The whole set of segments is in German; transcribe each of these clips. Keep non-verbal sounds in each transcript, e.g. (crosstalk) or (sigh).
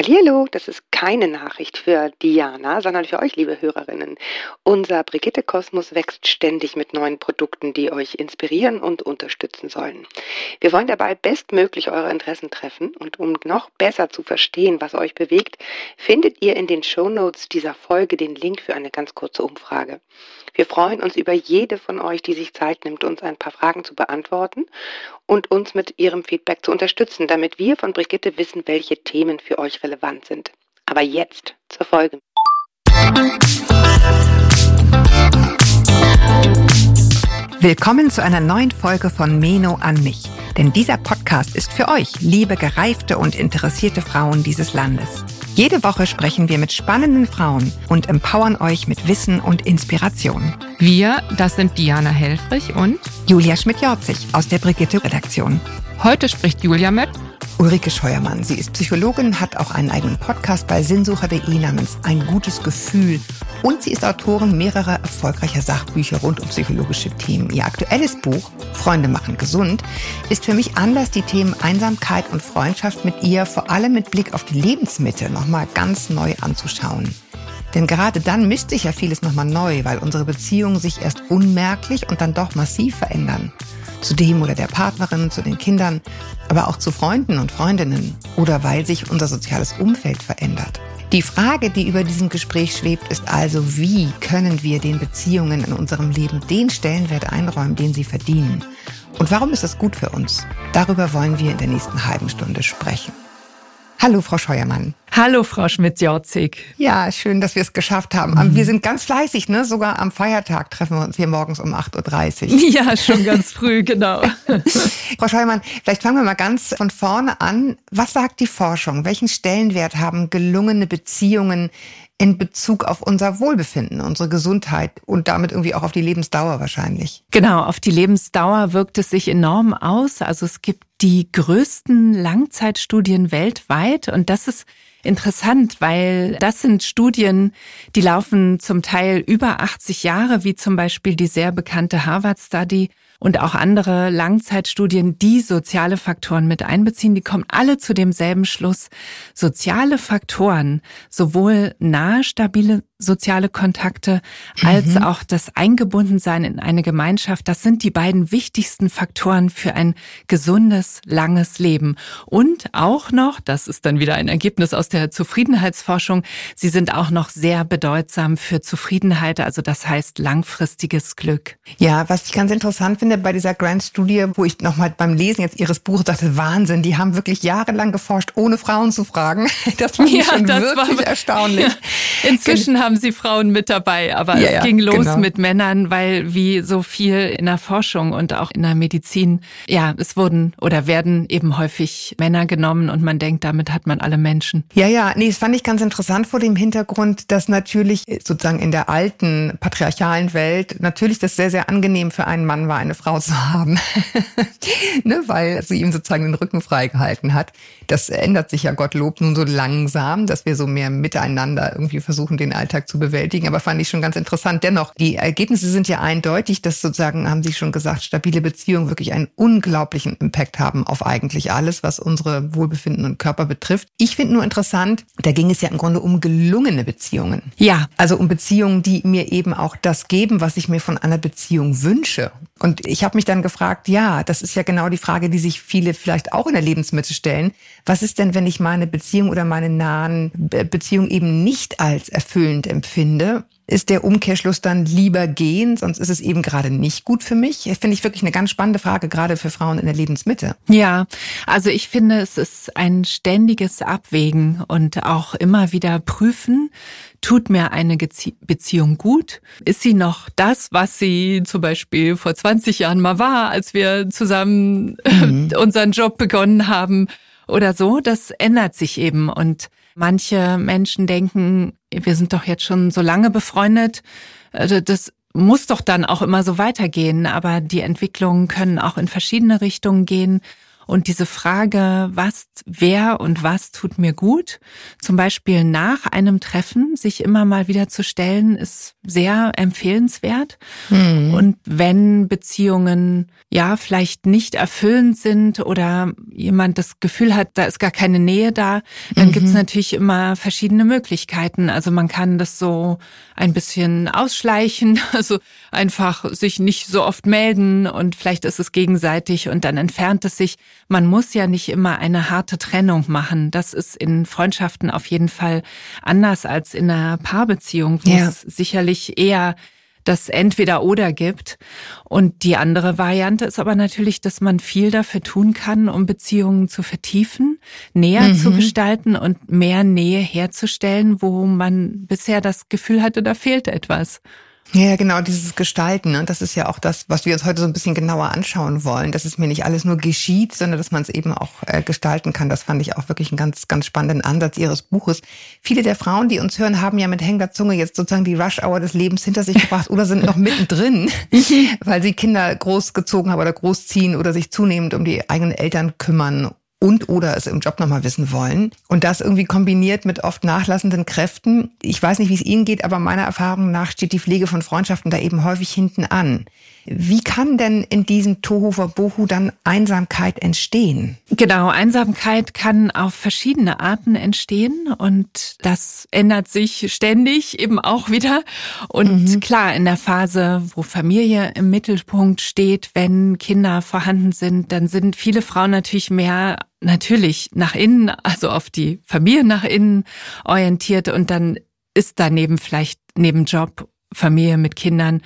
Hallo, das ist keine Nachricht für Diana, sondern für euch, liebe Hörerinnen. Unser Brigitte Kosmos wächst ständig mit neuen Produkten, die euch inspirieren und unterstützen sollen. Wir wollen dabei bestmöglich eure Interessen treffen und um noch besser zu verstehen, was euch bewegt, findet ihr in den Show Notes dieser Folge den Link für eine ganz kurze Umfrage. Wir freuen uns über jede von euch, die sich Zeit nimmt, uns ein paar Fragen zu beantworten und uns mit ihrem Feedback zu unterstützen, damit wir von Brigitte wissen, welche Themen für euch relevant sind. Aber jetzt zur Folge. Willkommen zu einer neuen Folge von Meno an mich. Denn dieser Podcast ist für euch, liebe gereifte und interessierte Frauen dieses Landes. Jede Woche sprechen wir mit spannenden Frauen und empowern euch mit Wissen und Inspiration. Wir, das sind Diana Helfrich und Julia Schmidt-Jorzig aus der Brigitte-Redaktion. Heute spricht Julia mit Ulrike Scheuermann. Sie ist Psychologin, hat auch einen eigenen Podcast bei sinnsucher.de namens Ein gutes Gefühl und sie ist Autorin mehrerer erfolgreicher Sachbücher rund um psychologische Themen. Ihr aktuelles Buch Freunde machen gesund ist für mich Anlass, die Themen Einsamkeit und Freundschaft mit ihr vor allem mit Blick auf die Lebensmitte nochmal ganz neu anzuschauen. Denn gerade dann mischt sich ja vieles nochmal neu, weil unsere Beziehungen sich erst unmerklich und dann doch massiv verändern zu dem oder der Partnerin, zu den Kindern, aber auch zu Freunden und Freundinnen oder weil sich unser soziales Umfeld verändert. Die Frage, die über diesem Gespräch schwebt, ist also, wie können wir den Beziehungen in unserem Leben den Stellenwert einräumen, den sie verdienen? Und warum ist das gut für uns? Darüber wollen wir in der nächsten halben Stunde sprechen. Hallo, Frau Scheuermann. Hallo, Frau Schmidt-Jorzig. Ja, schön, dass wir es geschafft haben. Mhm. Wir sind ganz fleißig, ne? Sogar am Feiertag treffen wir uns hier morgens um 8.30 Uhr. (laughs) Ja, schon ganz früh, genau. (laughs) Frau Scheuermann, vielleicht fangen wir mal ganz von vorne an. Was sagt die Forschung? Welchen Stellenwert haben gelungene Beziehungen in Bezug auf unser Wohlbefinden, unsere Gesundheit und damit irgendwie auch auf die Lebensdauer wahrscheinlich. Genau, auf die Lebensdauer wirkt es sich enorm aus. Also es gibt die größten Langzeitstudien weltweit und das ist interessant, weil das sind Studien, die laufen zum Teil über 80 Jahre, wie zum Beispiel die sehr bekannte Harvard Study und auch andere Langzeitstudien, die soziale Faktoren mit einbeziehen, die kommen alle zu demselben Schluss. Soziale Faktoren, sowohl nahe stabile soziale Kontakte als mhm. auch das Eingebundensein in eine Gemeinschaft, das sind die beiden wichtigsten Faktoren für ein gesundes, langes Leben. Und auch noch, das ist dann wieder ein Ergebnis aus der Zufriedenheitsforschung, sie sind auch noch sehr bedeutsam für Zufriedenheit, also das heißt langfristiges Glück. Ja, was ich ganz interessant finde bei dieser Grant-Studie, wo ich nochmal beim Lesen jetzt Ihres Buches dachte, Wahnsinn, die haben wirklich jahrelang geforscht, ohne Frauen zu fragen. (laughs) Das fand ja, schon wirklich war, erstaunlich. Ja. (laughs) Inzwischen haben sie Frauen mit dabei, aber ja, es ging los genau. mit Männern, weil wie so viel in der Forschung und auch in der Medizin, ja, es wurden oder werden eben häufig Männer genommen und man denkt, damit hat man alle Menschen. Ja, ja, nee, das fand ich ganz interessant vor dem Hintergrund, dass natürlich sozusagen in der alten patriarchalen Welt natürlich das sehr, sehr angenehm für einen Mann war, eine Frau zu haben, (laughs) ne, weil sie ihm sozusagen den Rücken freigehalten hat. Das ändert sich ja Gottlob nun so langsam, dass wir so mehr miteinander irgendwie versuchen, den Alltag zu bewältigen. Aber fand ich schon ganz interessant. Dennoch, die Ergebnisse sind ja eindeutig, dass sozusagen, haben Sie schon gesagt, stabile Beziehungen wirklich einen unglaublichen Impact haben auf eigentlich alles, was unsere Wohlbefinden und Körper betrifft. Ich finde nur interessant, da ging es ja im Grunde um gelungene Beziehungen. Ja. Also um Beziehungen, die mir eben auch das geben, was ich mir von einer Beziehung wünsche. Und ich habe mich dann gefragt, ja, das ist ja genau die Frage, die sich viele vielleicht auch in der Lebensmitte stellen. Was ist denn, wenn ich meine Beziehung oder meine nahen Beziehung eben nicht als erfüllend empfinde? Ist der Umkehrschluss dann lieber gehen, sonst ist es eben gerade nicht gut für mich? Finde ich wirklich eine ganz spannende Frage, gerade für Frauen in der Lebensmitte. Ja, also ich finde, es ist ein ständiges Abwägen und auch immer wieder prüfen, tut mir eine Beziehung gut? Ist sie noch das, was sie zum Beispiel vor 20 Jahren mal war, als wir zusammen mhm. (laughs) unseren Job begonnen haben oder so? Das ändert sich eben und Manche Menschen denken, wir sind doch jetzt schon so lange befreundet, also das muss doch dann auch immer so weitergehen, aber die Entwicklungen können auch in verschiedene Richtungen gehen. Und diese Frage, was, wer und was tut mir gut, zum Beispiel nach einem Treffen sich immer mal wieder zu stellen, ist sehr empfehlenswert. Mhm. Und wenn Beziehungen ja vielleicht nicht erfüllend sind oder jemand das Gefühl hat, da ist gar keine Nähe da, dann mhm. gibt es natürlich immer verschiedene Möglichkeiten. Also man kann das so ein bisschen ausschleichen, (laughs) also einfach sich nicht so oft melden und vielleicht ist es gegenseitig und dann entfernt es sich. Man muss ja nicht immer eine harte Trennung machen. Das ist in Freundschaften auf jeden Fall anders als in einer Paarbeziehung, wo ja. es sicherlich eher das entweder oder gibt. Und die andere Variante ist aber natürlich, dass man viel dafür tun kann, um Beziehungen zu vertiefen, näher mhm. zu gestalten und mehr Nähe herzustellen, wo man bisher das Gefühl hatte, da fehlt etwas. Ja, genau, dieses Gestalten. Und ne? das ist ja auch das, was wir uns heute so ein bisschen genauer anschauen wollen, dass es mir nicht alles nur geschieht, sondern dass man es eben auch äh, gestalten kann. Das fand ich auch wirklich einen ganz, ganz spannenden Ansatz Ihres Buches. Viele der Frauen, die uns hören, haben ja mit hängender Zunge jetzt sozusagen die Rush-Hour des Lebens hinter sich gebracht oder sind noch mittendrin, (laughs) weil sie Kinder großgezogen haben oder großziehen oder sich zunehmend um die eigenen Eltern kümmern und oder es im Job nochmal wissen wollen. Und das irgendwie kombiniert mit oft nachlassenden Kräften. Ich weiß nicht, wie es Ihnen geht, aber meiner Erfahrung nach steht die Pflege von Freundschaften da eben häufig hinten an. Wie kann denn in diesem Tohu Bohu dann Einsamkeit entstehen? Genau, Einsamkeit kann auf verschiedene Arten entstehen und das ändert sich ständig eben auch wieder. Und mhm. klar, in der Phase, wo Familie im Mittelpunkt steht, wenn Kinder vorhanden sind, dann sind viele Frauen natürlich mehr natürlich nach innen, also auf die Familie nach innen orientiert und dann ist daneben vielleicht neben Job, Familie mit Kindern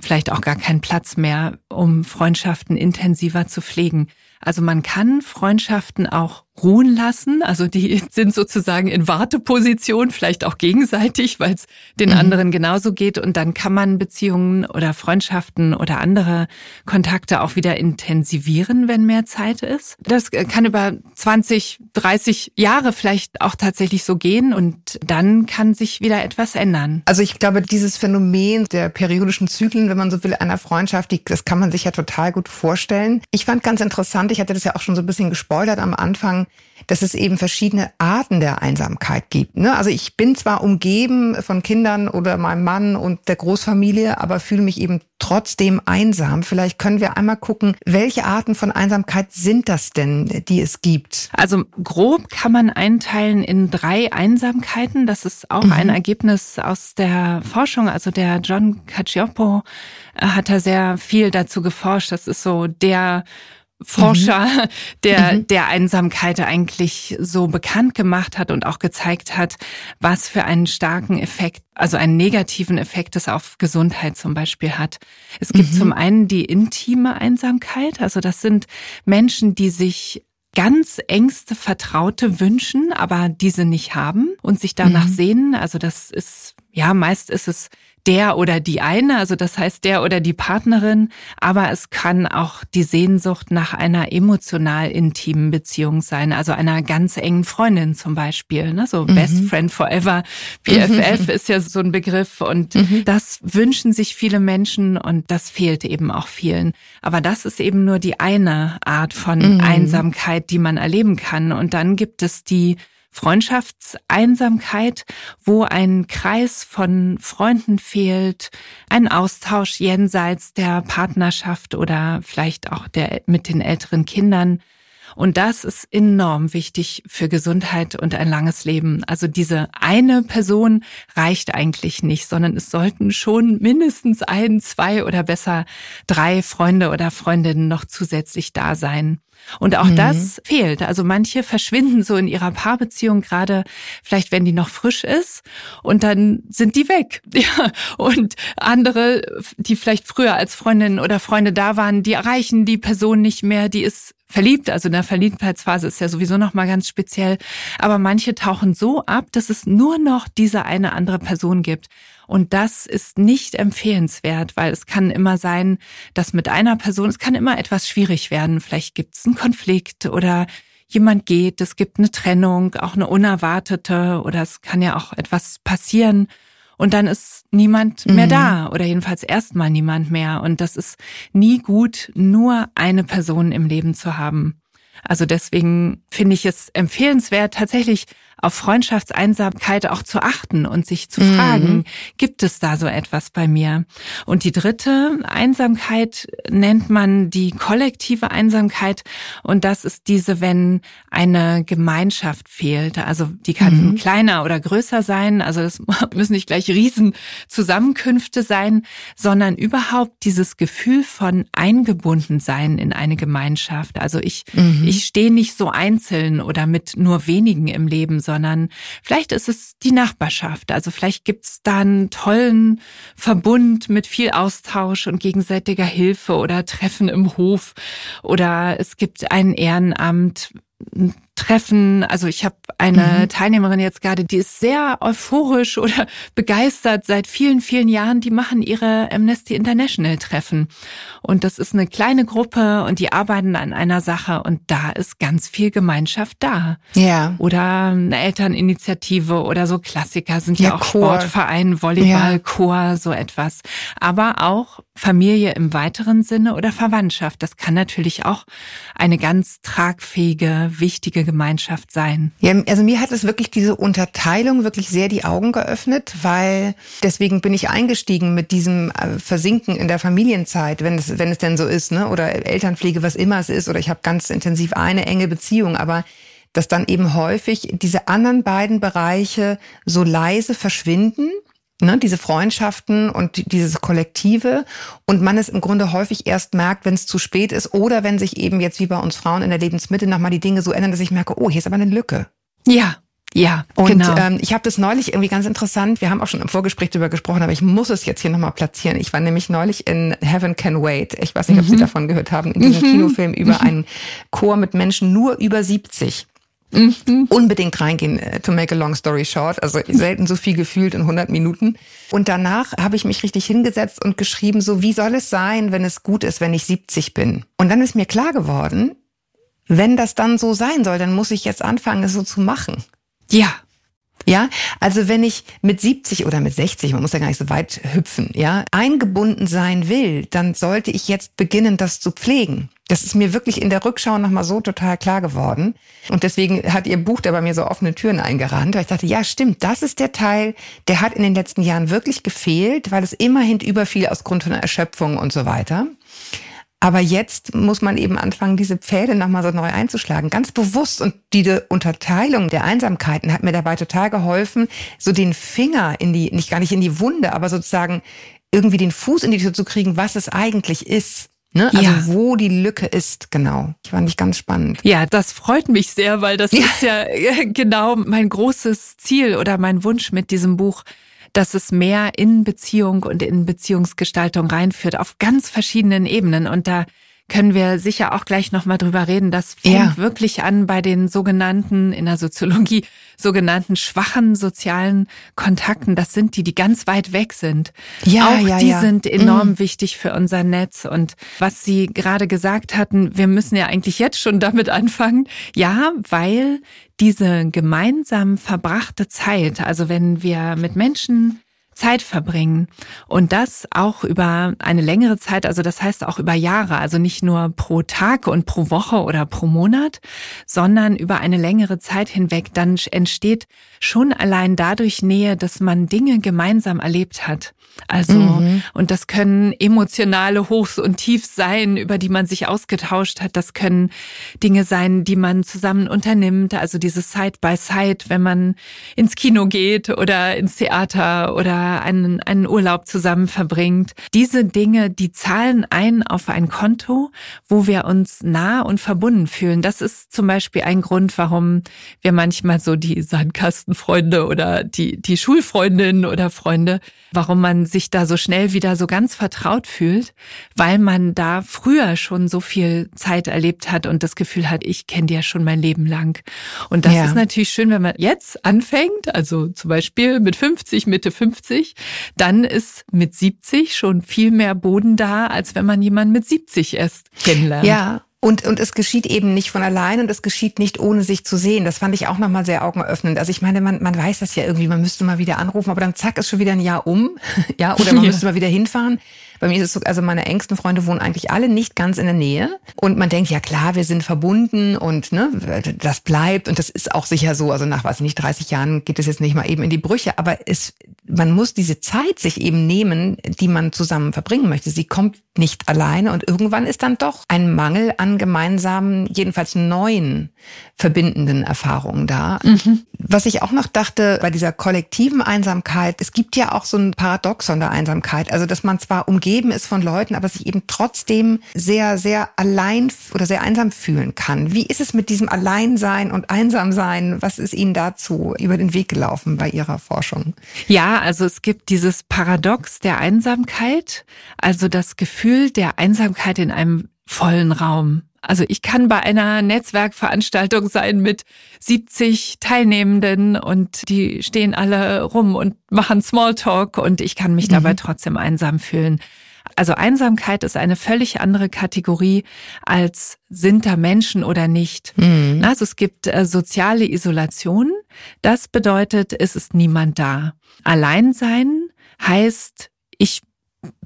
vielleicht auch gar keinen Platz mehr, um Freundschaften intensiver zu pflegen. Also man kann Freundschaften auch ruhen lassen. Also die (laughs) sind sozusagen in Warteposition, vielleicht auch gegenseitig, weil es den mhm. anderen genauso geht. Und dann kann man Beziehungen oder Freundschaften oder andere Kontakte auch wieder intensivieren, wenn mehr Zeit ist. Das kann über 20, 30 Jahre vielleicht auch tatsächlich so gehen und dann kann sich wieder etwas ändern. Also ich glaube, dieses Phänomen der periodischen Zyklen, wenn man so will, einer Freundschaft, das kann man sich ja total gut vorstellen. Ich fand ganz interessant, ich hatte das ja auch schon so ein bisschen gespoilert am Anfang, dass es eben verschiedene Arten der Einsamkeit gibt. Ne? Also ich bin zwar umgeben von Kindern oder meinem Mann und der Großfamilie, aber fühle mich eben trotzdem einsam. Vielleicht können wir einmal gucken, welche Arten von Einsamkeit sind das denn, die es gibt? Also grob kann man einteilen in drei Einsamkeiten. Das ist auch mhm. ein Ergebnis aus der Forschung. Also der John Cacioppo äh, hat da sehr viel dazu geforscht. Das ist so der Forscher, mhm. der mhm. der Einsamkeit eigentlich so bekannt gemacht hat und auch gezeigt hat, was für einen starken Effekt, also einen negativen Effekt es auf Gesundheit zum Beispiel hat. Es gibt mhm. zum einen die intime Einsamkeit, also das sind Menschen, die sich ganz engste Vertraute wünschen, aber diese nicht haben und sich danach mhm. sehnen. Also das ist, ja, meist ist es der oder die eine, also das heißt der oder die Partnerin, aber es kann auch die Sehnsucht nach einer emotional intimen Beziehung sein, also einer ganz engen Freundin zum Beispiel, ne? so mhm. Best Friend Forever, BFF mhm. ist ja so ein Begriff und mhm. das wünschen sich viele Menschen und das fehlt eben auch vielen. Aber das ist eben nur die eine Art von mhm. Einsamkeit, die man erleben kann und dann gibt es die Freundschaftseinsamkeit, wo ein Kreis von Freunden fehlt, ein Austausch jenseits der Partnerschaft oder vielleicht auch der mit den älteren Kindern. Und das ist enorm wichtig für Gesundheit und ein langes Leben. Also diese eine Person reicht eigentlich nicht, sondern es sollten schon mindestens ein, zwei oder besser drei Freunde oder Freundinnen noch zusätzlich da sein. Und auch mhm. das fehlt. Also manche verschwinden so in ihrer Paarbeziehung gerade, vielleicht wenn die noch frisch ist und dann sind die weg. (laughs) Ja. Und andere, die vielleicht früher als Freundin oder Freunde da waren, die erreichen die Person nicht mehr, die ist verliebt, also in der Verliebtheitsphase ist ja sowieso noch mal ganz speziell, aber manche tauchen so ab, dass es nur noch diese eine andere Person gibt. Und das ist nicht empfehlenswert, weil es kann immer sein, dass mit einer Person, es kann immer etwas schwierig werden. Vielleicht gibt es einen Konflikt oder jemand geht, es gibt eine Trennung, auch eine unerwartete oder es kann ja auch etwas passieren und dann ist niemand mehr mhm. da oder jedenfalls erstmal niemand mehr. Und das ist nie gut, nur eine Person im Leben zu haben. Also deswegen finde ich es empfehlenswert, tatsächlich auf Freundschaftseinsamkeit auch zu achten und sich zu mhm. fragen, gibt es da so etwas bei mir? Und die dritte Einsamkeit nennt man die kollektive Einsamkeit. Und das ist diese, wenn eine Gemeinschaft fehlt. Also die kann mhm. kleiner oder größer sein. Also es (laughs) müssen nicht gleich Riesenzusammenkünfte sein, sondern überhaupt dieses Gefühl von eingebunden sein in eine Gemeinschaft. Also ich, mhm. ich stehe nicht so einzeln oder mit nur wenigen im Leben, sondern vielleicht ist es die Nachbarschaft. Also vielleicht gibt es da einen tollen Verbund mit viel Austausch und gegenseitiger Hilfe oder Treffen im Hof oder es gibt ein Ehrenamt, Treffen. Also ich habe eine mhm. Teilnehmerin jetzt gerade, die ist sehr euphorisch oder (laughs) begeistert seit vielen, vielen Jahren. Die machen ihre Amnesty International Treffen. Und das ist eine kleine Gruppe und die arbeiten an einer Sache und da ist ganz viel Gemeinschaft da. Ja. Oder eine Elterninitiative oder so Klassiker sind ja, ja auch Chor. Sportverein, Volleyball, ja. Chor, so etwas. Aber auch Familie im weiteren Sinne oder Verwandtschaft. Das kann natürlich auch eine ganz tragfähige, wichtige Gemeinschaft sein. Ja, also mir hat es wirklich diese Unterteilung wirklich sehr die Augen geöffnet, weil deswegen bin ich eingestiegen mit diesem äh, Versinken in der Familienzeit, wenn es, wenn es denn so ist, ne? Oder Elternpflege, was immer es ist, oder ich habe ganz intensiv eine enge Beziehung, aber dass dann eben häufig diese anderen beiden Bereiche so leise verschwinden ne, diese Freundschaften und dieses Kollektive und man es im Grunde häufig erst merkt, wenn es zu spät ist oder wenn sich eben jetzt wie bei uns Frauen in der Lebensmitte nochmal die Dinge so ändern, dass ich merke, oh, hier ist aber eine Lücke. Ja, ja, und genau. ähm, ich habe das neulich irgendwie ganz interessant. Wir haben auch schon im Vorgespräch darüber gesprochen, aber ich muss es jetzt hier nochmal platzieren. Ich war nämlich neulich in Heaven Can Wait. Ich weiß nicht, ob Sie mhm. davon gehört haben, in diesem mhm. Kinofilm über mhm. einen Chor mit Menschen nur über 70. Mhm. Unbedingt reingehen, äh, to make a long story short. Also selten so viel gefühlt in 100 Minuten. Und danach habe ich mich richtig hingesetzt und geschrieben, so wie soll es sein, wenn es gut ist, wenn ich 70 bin? Und dann ist mir klar geworden, wenn das dann so sein soll, dann muss ich jetzt anfangen, es so zu machen. Ja. Ja, also wenn ich mit 70 oder mit 60, man muss ja gar nicht so weit hüpfen, ja, eingebunden sein will, dann sollte ich jetzt beginnen, das zu pflegen. Das ist mir wirklich in der Rückschau nochmal so total klar geworden. Und deswegen hat ihr Buch da bei mir so offene Türen eingerannt, weil ich dachte, ja, stimmt, das ist der Teil, der hat in den letzten Jahren wirklich gefehlt, weil es immerhin überfiel aus Grund von Erschöpfung und so weiter. Aber jetzt muss man eben anfangen, diese Pfäde nochmal so neu einzuschlagen. Ganz bewusst. Und diese Unterteilung der Einsamkeiten hat mir dabei total geholfen, so den Finger in die, nicht gar nicht in die Wunde, aber sozusagen irgendwie den Fuß in die Tür zu kriegen, was es eigentlich ist. Ne? Also ja. wo die Lücke ist, genau. Ich fand ich ganz spannend. Ja, das freut mich sehr, weil das ja. ist ja äh, genau mein großes Ziel oder mein Wunsch mit diesem Buch, dass es mehr in Beziehung und in Beziehungsgestaltung reinführt auf ganz verschiedenen Ebenen. Und da können wir sicher auch gleich nochmal drüber reden. Das fängt ja. wirklich an bei den sogenannten, in der Soziologie, sogenannten schwachen sozialen Kontakten. Das sind die, die ganz weit weg sind. Ja, auch ja, die ja. sind enorm mhm. wichtig für unser Netz. Und was Sie gerade gesagt hatten, wir müssen ja eigentlich jetzt schon damit anfangen. Ja, weil diese gemeinsam verbrachte Zeit, also wenn wir mit Menschen Zeit verbringen. Und das auch über eine längere Zeit, also das heißt auch über Jahre, also nicht nur pro Tag und pro Woche oder pro Monat, sondern über eine längere Zeit hinweg, dann entsteht schon allein dadurch Nähe, dass man Dinge gemeinsam erlebt hat. Also, mhm. und das können emotionale Hochs und Tiefs sein, über die man sich ausgetauscht hat. Das können Dinge sein, die man zusammen unternimmt. Also dieses Side by Side, wenn man ins Kino geht oder ins Theater oder einen, einen Urlaub zusammen verbringt. Diese Dinge, die zahlen ein auf ein Konto, wo wir uns nah und verbunden fühlen. Das ist zum Beispiel ein Grund, warum wir manchmal so die Sandkastenfreunde oder die, die Schulfreundinnen oder Freunde, warum man sich da so schnell wieder so ganz vertraut fühlt, weil man da früher schon so viel Zeit erlebt hat und das Gefühl hat, ich kenne dir schon mein Leben lang. Und das ja. ist natürlich schön, wenn man jetzt anfängt, also zum Beispiel mit 50, Mitte 50, dann ist mit 70 schon viel mehr Boden da, als wenn man jemanden mit 70 erst kennenlernt. Ja. Und, und es geschieht eben nicht von allein und es geschieht nicht ohne sich zu sehen. Das fand ich auch nochmal sehr augenöffnend. Also ich meine, man, man weiß das ja irgendwie, man müsste mal wieder anrufen, aber dann zack, ist schon wieder ein Jahr um. (laughs) ja, oder man ja. müsste mal wieder hinfahren. Bei mir ist es so, also meine engsten Freunde wohnen eigentlich alle nicht ganz in der Nähe. Und man denkt, ja klar, wir sind verbunden und ne, das bleibt. Und das ist auch sicher so. Also nach, was nicht, 30 Jahren geht es jetzt nicht mal eben in die Brüche. Aber es, man muss diese Zeit sich eben nehmen, die man zusammen verbringen möchte. Sie kommt nicht alleine und irgendwann ist dann doch ein Mangel an gemeinsamen, jedenfalls neuen verbindenden Erfahrungen da. Mhm. Was ich auch noch dachte bei dieser kollektiven Einsamkeit, es gibt ja auch so ein Paradoxon der Einsamkeit, also dass man zwar umgeben ist von Leuten, aber sich eben trotzdem sehr, sehr allein oder sehr einsam fühlen kann. Wie ist es mit diesem Alleinsein und Einsamsein? Was ist Ihnen dazu über den Weg gelaufen bei Ihrer Forschung? Ja, also es gibt dieses Paradox der Einsamkeit, also das Gefühl, Gefühl der Einsamkeit in einem vollen Raum. Also ich kann bei einer Netzwerkveranstaltung sein mit 70 Teilnehmenden und die stehen alle rum und machen Smalltalk und ich kann mich mhm. dabei trotzdem einsam fühlen. Also Einsamkeit ist eine völlig andere Kategorie als sind da Menschen oder nicht. Mhm. Also es gibt äh, soziale Isolation. Das bedeutet, es ist niemand da. Alleinsein heißt, ich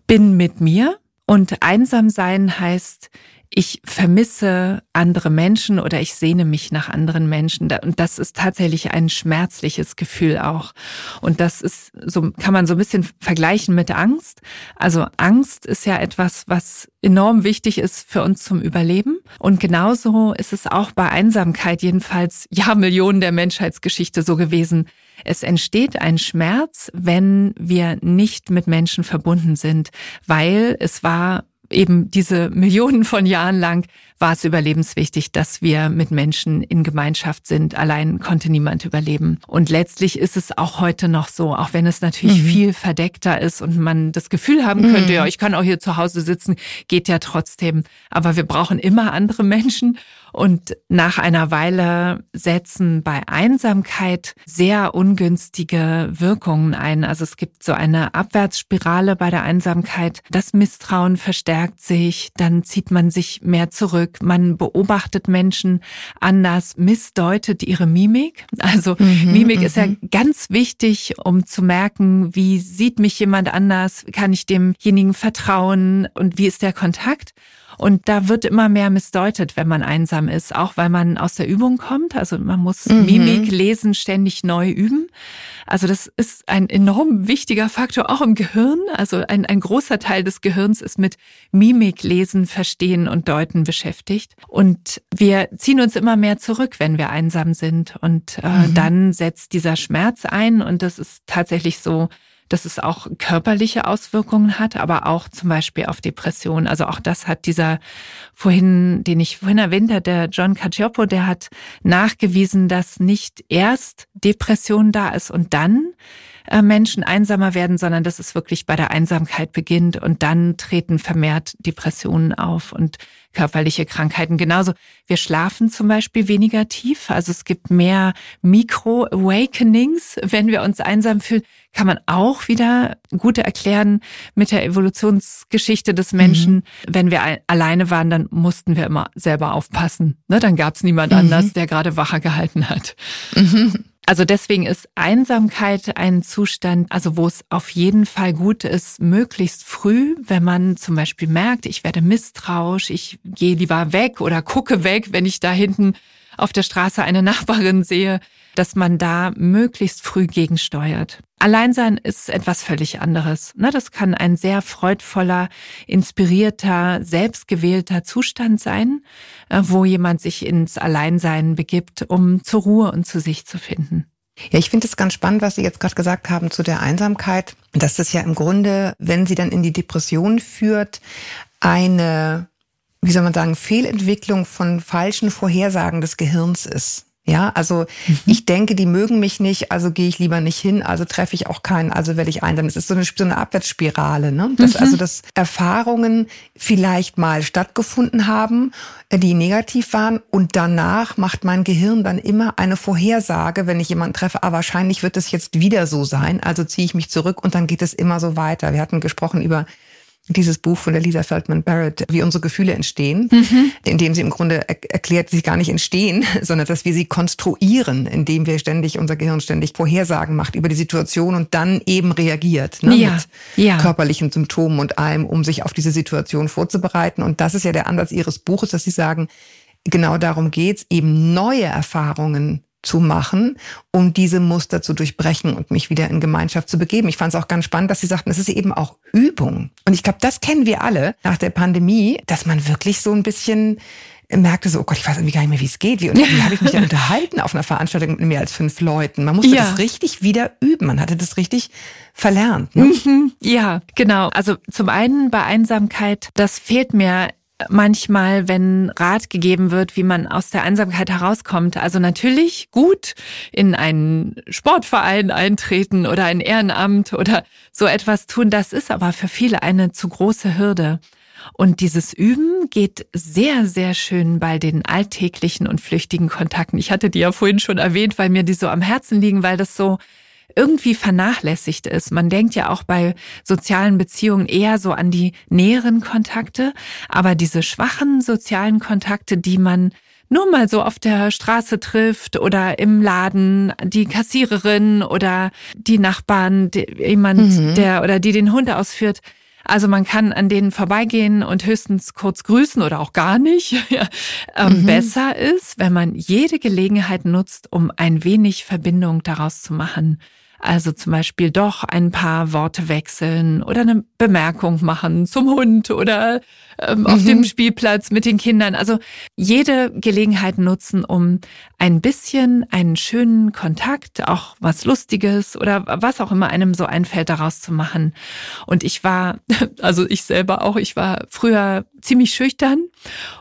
bin mit mir und einsam sein heißt, ich vermisse andere Menschen oder ich sehne mich nach anderen Menschen. Und das ist tatsächlich ein schmerzliches Gefühl auch. Und das ist, so kann man so ein bisschen vergleichen mit Angst. Also Angst ist ja etwas, was enorm wichtig ist für uns zum Überleben. Und genauso ist es auch bei Einsamkeit, jedenfalls Jahrmillionen der Menschheitsgeschichte so gewesen. Es entsteht ein Schmerz, wenn wir nicht mit Menschen verbunden sind, weil es war eben diese Millionen von Jahren lang war es überlebenswichtig, dass wir mit Menschen in Gemeinschaft sind. Allein konnte niemand überleben. Und letztlich ist es auch heute noch so, auch wenn es natürlich mhm. viel verdeckter ist und man das Gefühl haben könnte, mhm. ja, ich kann auch hier zu Hause sitzen, geht ja trotzdem. Aber wir brauchen immer andere Menschen und nach einer Weile setzen bei Einsamkeit sehr ungünstige Wirkungen ein. Also es gibt so eine Abwärtsspirale bei der Einsamkeit. Das Misstrauen verstärkt sich, dann zieht man sich mehr zurück, man beobachtet Menschen anders, missdeutet ihre Mimik. Also mhm, Mimik ist ja mhm. ganz wichtig, um zu merken, wie sieht mich jemand anders, kann ich demjenigen vertrauen und wie ist der Kontakt. Und da wird immer mehr missdeutet, wenn man einsam ist, auch weil man aus der Übung kommt. Also man muss mhm. Mimik lesen, ständig neu üben. Also das ist ein enorm wichtiger Faktor auch im Gehirn. Also ein, ein großer Teil des Gehirns ist mit Mimik lesen, verstehen und deuten beschäftigt. Und wir ziehen uns immer mehr zurück, wenn wir einsam sind. Und äh, mhm. dann setzt dieser Schmerz ein. Und das ist tatsächlich so, dass es auch körperliche Auswirkungen hat, aber auch zum Beispiel auf Depressionen. Also auch das hat dieser vorhin, den ich vorhin erwähnt habe, der John Cacioppo, der hat nachgewiesen, dass nicht erst Depression da ist und dann Menschen einsamer werden, sondern dass es wirklich bei der Einsamkeit beginnt und dann treten vermehrt Depressionen auf und körperliche Krankheiten. Genauso, wir schlafen zum Beispiel weniger tief. Also es gibt mehr Micro-Awakenings, wenn wir uns einsam fühlen. Kann man auch wieder gut erklären mit der Evolutionsgeschichte des Menschen. Mhm. Wenn wir alleine waren, dann mussten wir immer selber aufpassen. Ne, dann gab es niemand mhm. anders, der gerade Wache gehalten hat. Mhm. Also deswegen ist Einsamkeit ein Zustand, also wo es auf jeden Fall gut ist, möglichst früh, wenn man zum Beispiel merkt, ich werde misstrauisch, ich gehe lieber weg oder gucke weg, wenn ich da hinten auf der Straße eine Nachbarin sehe, dass man da möglichst früh gegensteuert. Alleinsein ist etwas völlig anderes. Ne, das kann ein sehr freudvoller, inspirierter, selbstgewählter Zustand sein, äh, wo jemand sich ins Alleinsein begibt, um zur Ruhe und zu sich zu finden. Ja, ich finde es ganz spannend, was Sie jetzt gerade gesagt haben zu der Einsamkeit, dass das ja im Grunde, wenn sie dann in die Depression führt, eine wie soll man sagen, Fehlentwicklung von falschen Vorhersagen des Gehirns ist. Ja, also mhm. ich denke, die mögen mich nicht, also gehe ich lieber nicht hin, also treffe ich auch keinen, also werde ich einsam. Es ist so eine, so eine Abwärtsspirale, ne? Dass, mhm. Also, dass Erfahrungen vielleicht mal stattgefunden haben, äh, die negativ waren und danach macht mein Gehirn dann immer eine Vorhersage, wenn ich jemanden treffe, ah, wahrscheinlich wird es jetzt wieder so sein, also ziehe ich mich zurück und dann geht es immer so weiter. Wir hatten gesprochen über dieses Buch von der Lisa Feldman Barrett, wie unsere Gefühle entstehen, mhm. indem sie im Grunde er erklärt, sie gar nicht entstehen, (laughs) sondern dass wir sie konstruieren, indem wir ständig, unser Gehirn ständig Vorhersagen macht über die Situation und dann eben reagiert ne, ja. mit ja. körperlichen Symptomen und allem, um sich auf diese Situation vorzubereiten. Und das ist ja der Ansatz ihres Buches, dass sie sagen, genau darum geht's, eben neue Erfahrungen zu machen, um diese Muster zu durchbrechen und mich wieder in Gemeinschaft zu begeben. Ich fand es auch ganz spannend, dass Sie sagten, es ist eben auch Übung. Und ich glaube, das kennen wir alle nach der Pandemie, dass man wirklich so ein bisschen merkte so, oh Gott, ich weiß irgendwie gar nicht mehr, wie es geht. Wie, wie (laughs) habe ich mich denn unterhalten auf einer Veranstaltung mit mehr als fünf Leuten? Man musste ja. das richtig wieder üben. Man hatte das richtig verlernt. Ne? Mhm. Ja, genau. Also zum einen bei Einsamkeit, das fehlt mir manchmal, wenn Rat gegeben wird, wie man aus der Einsamkeit herauskommt. Also natürlich gut in einen Sportverein eintreten oder ein Ehrenamt oder so etwas tun. Das ist aber für viele eine zu große Hürde. Und dieses Üben geht sehr, sehr schön bei den alltäglichen und flüchtigen Kontakten. Ich hatte die ja vorhin schon erwähnt, weil mir die so am Herzen liegen, weil das so irgendwie vernachlässigt ist. Man denkt ja auch bei sozialen Beziehungen eher so an die näheren Kontakte, aber diese schwachen sozialen Kontakte, die man nur mal so auf der Straße trifft oder im Laden die Kassiererin oder die Nachbarn, jemand, mhm. der oder die den Hund ausführt. Also man kann an denen vorbeigehen und höchstens kurz grüßen oder auch gar nicht. (laughs) ähm, mhm. Besser ist, wenn man jede Gelegenheit nutzt, um ein wenig Verbindung daraus zu machen. Also zum Beispiel doch ein paar Worte wechseln oder eine Bemerkung machen zum Hund oder ähm, mhm. auf dem Spielplatz mit den Kindern. Also jede Gelegenheit nutzen, um ein bisschen einen schönen Kontakt, auch was Lustiges oder was auch immer einem so einfällt, daraus zu machen. Und ich war, (laughs) also ich selber auch, ich war früher ziemlich schüchtern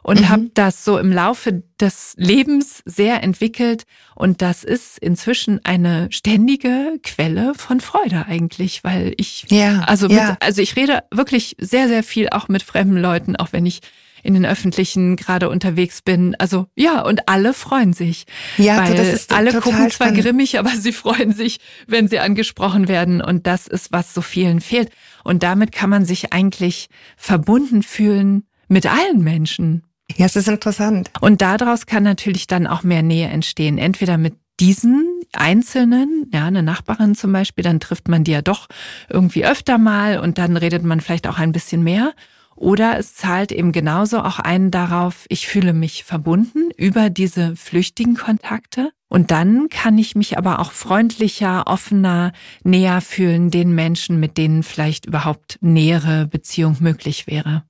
und mhm. habe das so im Laufe des Lebens sehr entwickelt. Und das ist inzwischen eine ständige Quelle von Freude eigentlich, weil ich, ja, also, mit, ja. also ich rede wirklich sehr, sehr viel auch mit fremden Leuten, auch wenn ich in den öffentlichen gerade unterwegs bin. Also ja, und alle freuen sich. Ja, weil das ist alle gucken zwar spannend. grimmig, aber sie freuen sich, wenn sie angesprochen werden. Und das ist, was so vielen fehlt. Und damit kann man sich eigentlich verbunden fühlen mit allen Menschen. Ja, es ist interessant. Und daraus kann natürlich dann auch mehr Nähe entstehen. Entweder mit diesen Einzelnen, ja, eine Nachbarin zum Beispiel, dann trifft man die ja doch irgendwie öfter mal und dann redet man vielleicht auch ein bisschen mehr. Oder es zahlt eben genauso auch einen darauf, ich fühle mich verbunden über diese flüchtigen Kontakte. Und dann kann ich mich aber auch freundlicher, offener, näher fühlen den Menschen, mit denen vielleicht überhaupt nähere Beziehung möglich wäre.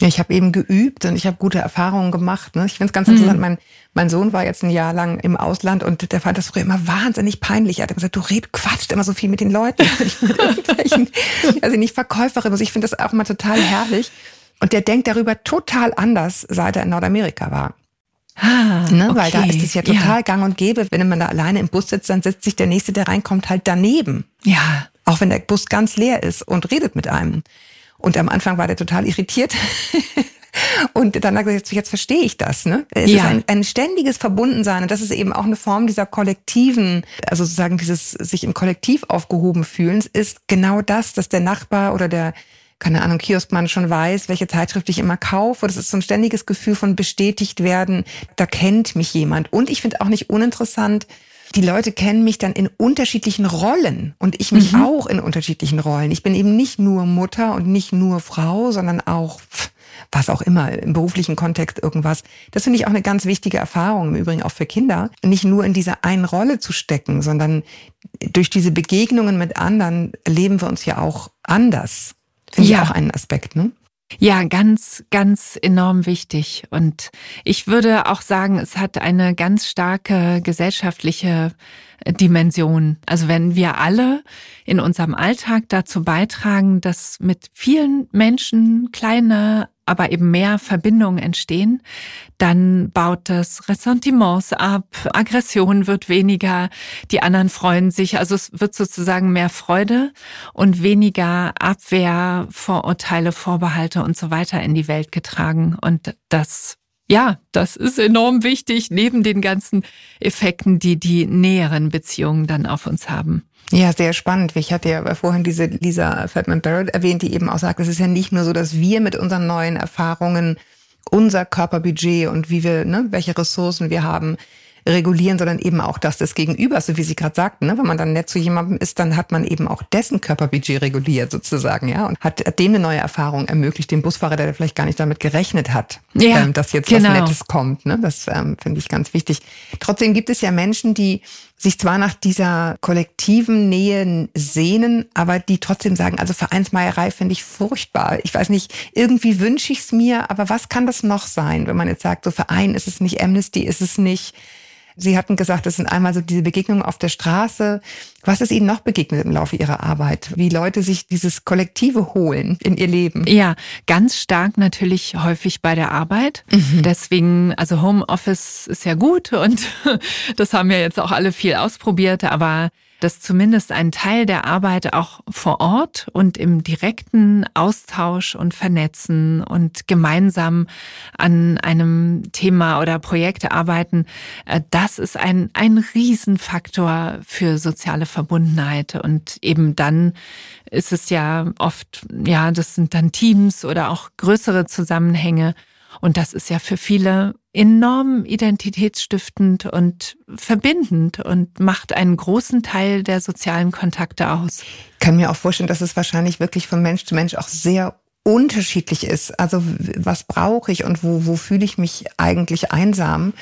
Ja, ich habe eben geübt und ich habe gute Erfahrungen gemacht. Ne? Ich finde es ganz interessant. Mhm. Mein, mein Sohn war jetzt ein Jahr lang im Ausland und der fand das früher immer wahnsinnig peinlich. Er hat gesagt, du red, quatscht immer so viel mit den Leuten. (laughs) also nicht Verkäuferin. Also ich finde das auch immer total herrlich. Und der denkt darüber total anders, seit er in Nordamerika war. Ah, ne, okay. Weil da ist es ja total ja. gang und gäbe. Wenn man da alleine im Bus sitzt, dann setzt sich der Nächste, der reinkommt, halt daneben. Ja. Auch wenn der Bus ganz leer ist und redet mit einem. Und am Anfang war der total irritiert. (laughs) Und dann hat er gesagt, jetzt verstehe ich das. Ne? Es ja. ist ein, ein ständiges Verbundensein und das ist eben auch eine Form dieser kollektiven, also sozusagen dieses sich im Kollektiv aufgehoben fühlens, ist genau das, dass der Nachbar oder der keine Ahnung, Kioskmann schon weiß, welche Zeitschrift ich immer kaufe. Das ist so ein ständiges Gefühl von bestätigt werden. Da kennt mich jemand. Und ich finde auch nicht uninteressant, die Leute kennen mich dann in unterschiedlichen Rollen und ich mich mhm. auch in unterschiedlichen Rollen. Ich bin eben nicht nur Mutter und nicht nur Frau, sondern auch was auch immer, im beruflichen Kontext irgendwas. Das finde ich auch eine ganz wichtige Erfahrung, im Übrigen auch für Kinder, nicht nur in dieser einen Rolle zu stecken, sondern durch diese Begegnungen mit anderen leben wir uns ja auch anders. Finde ja. ich auch einen Aspekt, ne? Ja, ganz, ganz enorm wichtig. Und ich würde auch sagen, es hat eine ganz starke gesellschaftliche Dimension. Also wenn wir alle in unserem Alltag dazu beitragen, dass mit vielen Menschen kleine aber eben mehr Verbindungen entstehen, dann baut das Ressentiments ab, Aggression wird weniger, die anderen freuen sich, also es wird sozusagen mehr Freude und weniger Abwehr, Vorurteile, Vorbehalte und so weiter in die Welt getragen. Und das Ja, das ist enorm wichtig, neben den ganzen Effekten, die die näheren Beziehungen dann auf uns haben. Ja, sehr spannend. Ich hatte ja vorhin diese Lisa Feldman Barrett erwähnt, die eben auch sagt, es ist ja nicht nur so, dass wir mit unseren neuen Erfahrungen unser Körperbudget und wie wir, ne, welche Ressourcen wir haben, regulieren, sondern eben auch das des Gegenübers, so wie Sie gerade sagten. Ne? Wenn man dann nett zu jemandem ist, dann hat man eben auch dessen Körperbudget reguliert sozusagen, ja, und hat dem eine neue Erfahrung ermöglicht, dem Busfahrer, der vielleicht gar nicht damit gerechnet hat, ja, ähm, dass jetzt genau. was Nettes kommt. Ne? Das ähm, finde ich ganz wichtig. Trotzdem gibt es ja Menschen, die sich zwar nach dieser kollektiven Nähe sehnen, aber die trotzdem sagen, also Vereinsmeierei finde ich furchtbar. Ich weiß nicht, irgendwie wünsche ich es mir, aber was kann das noch sein, wenn man jetzt sagt, so Verein ist es nicht, Amnesty ist es nicht, Sie hatten gesagt, es sind einmal so diese Begegnungen auf der Straße. Was ist Ihnen noch begegnet im Laufe Ihrer Arbeit? Wie Leute sich dieses Kollektive holen in ihr Leben? Ja, ganz stark natürlich häufig bei der Arbeit. Mhm. Deswegen, also Homeoffice ist ja gut und (laughs) das haben ja jetzt auch alle viel ausprobiert, aber dass zumindest ein Teil der Arbeit auch vor Ort und im direkten Austausch und Vernetzen und gemeinsam an einem Thema oder Projekt arbeiten, äh, das ist ein, ein Riesenfaktor für soziale Verbundenheit. Und eben dann ist es ja oft, ja, das sind dann Teams oder auch größere Zusammenhänge. Und das ist ja für viele enorm identitätsstiftend und verbindend und macht einen großen Teil der sozialen Kontakte aus. Ich kann mir auch vorstellen, dass es wahrscheinlich wirklich von Mensch zu Mensch auch sehr unterschiedlich ist. Also was brauche ich und wo, wo fühle ich mich eigentlich einsam?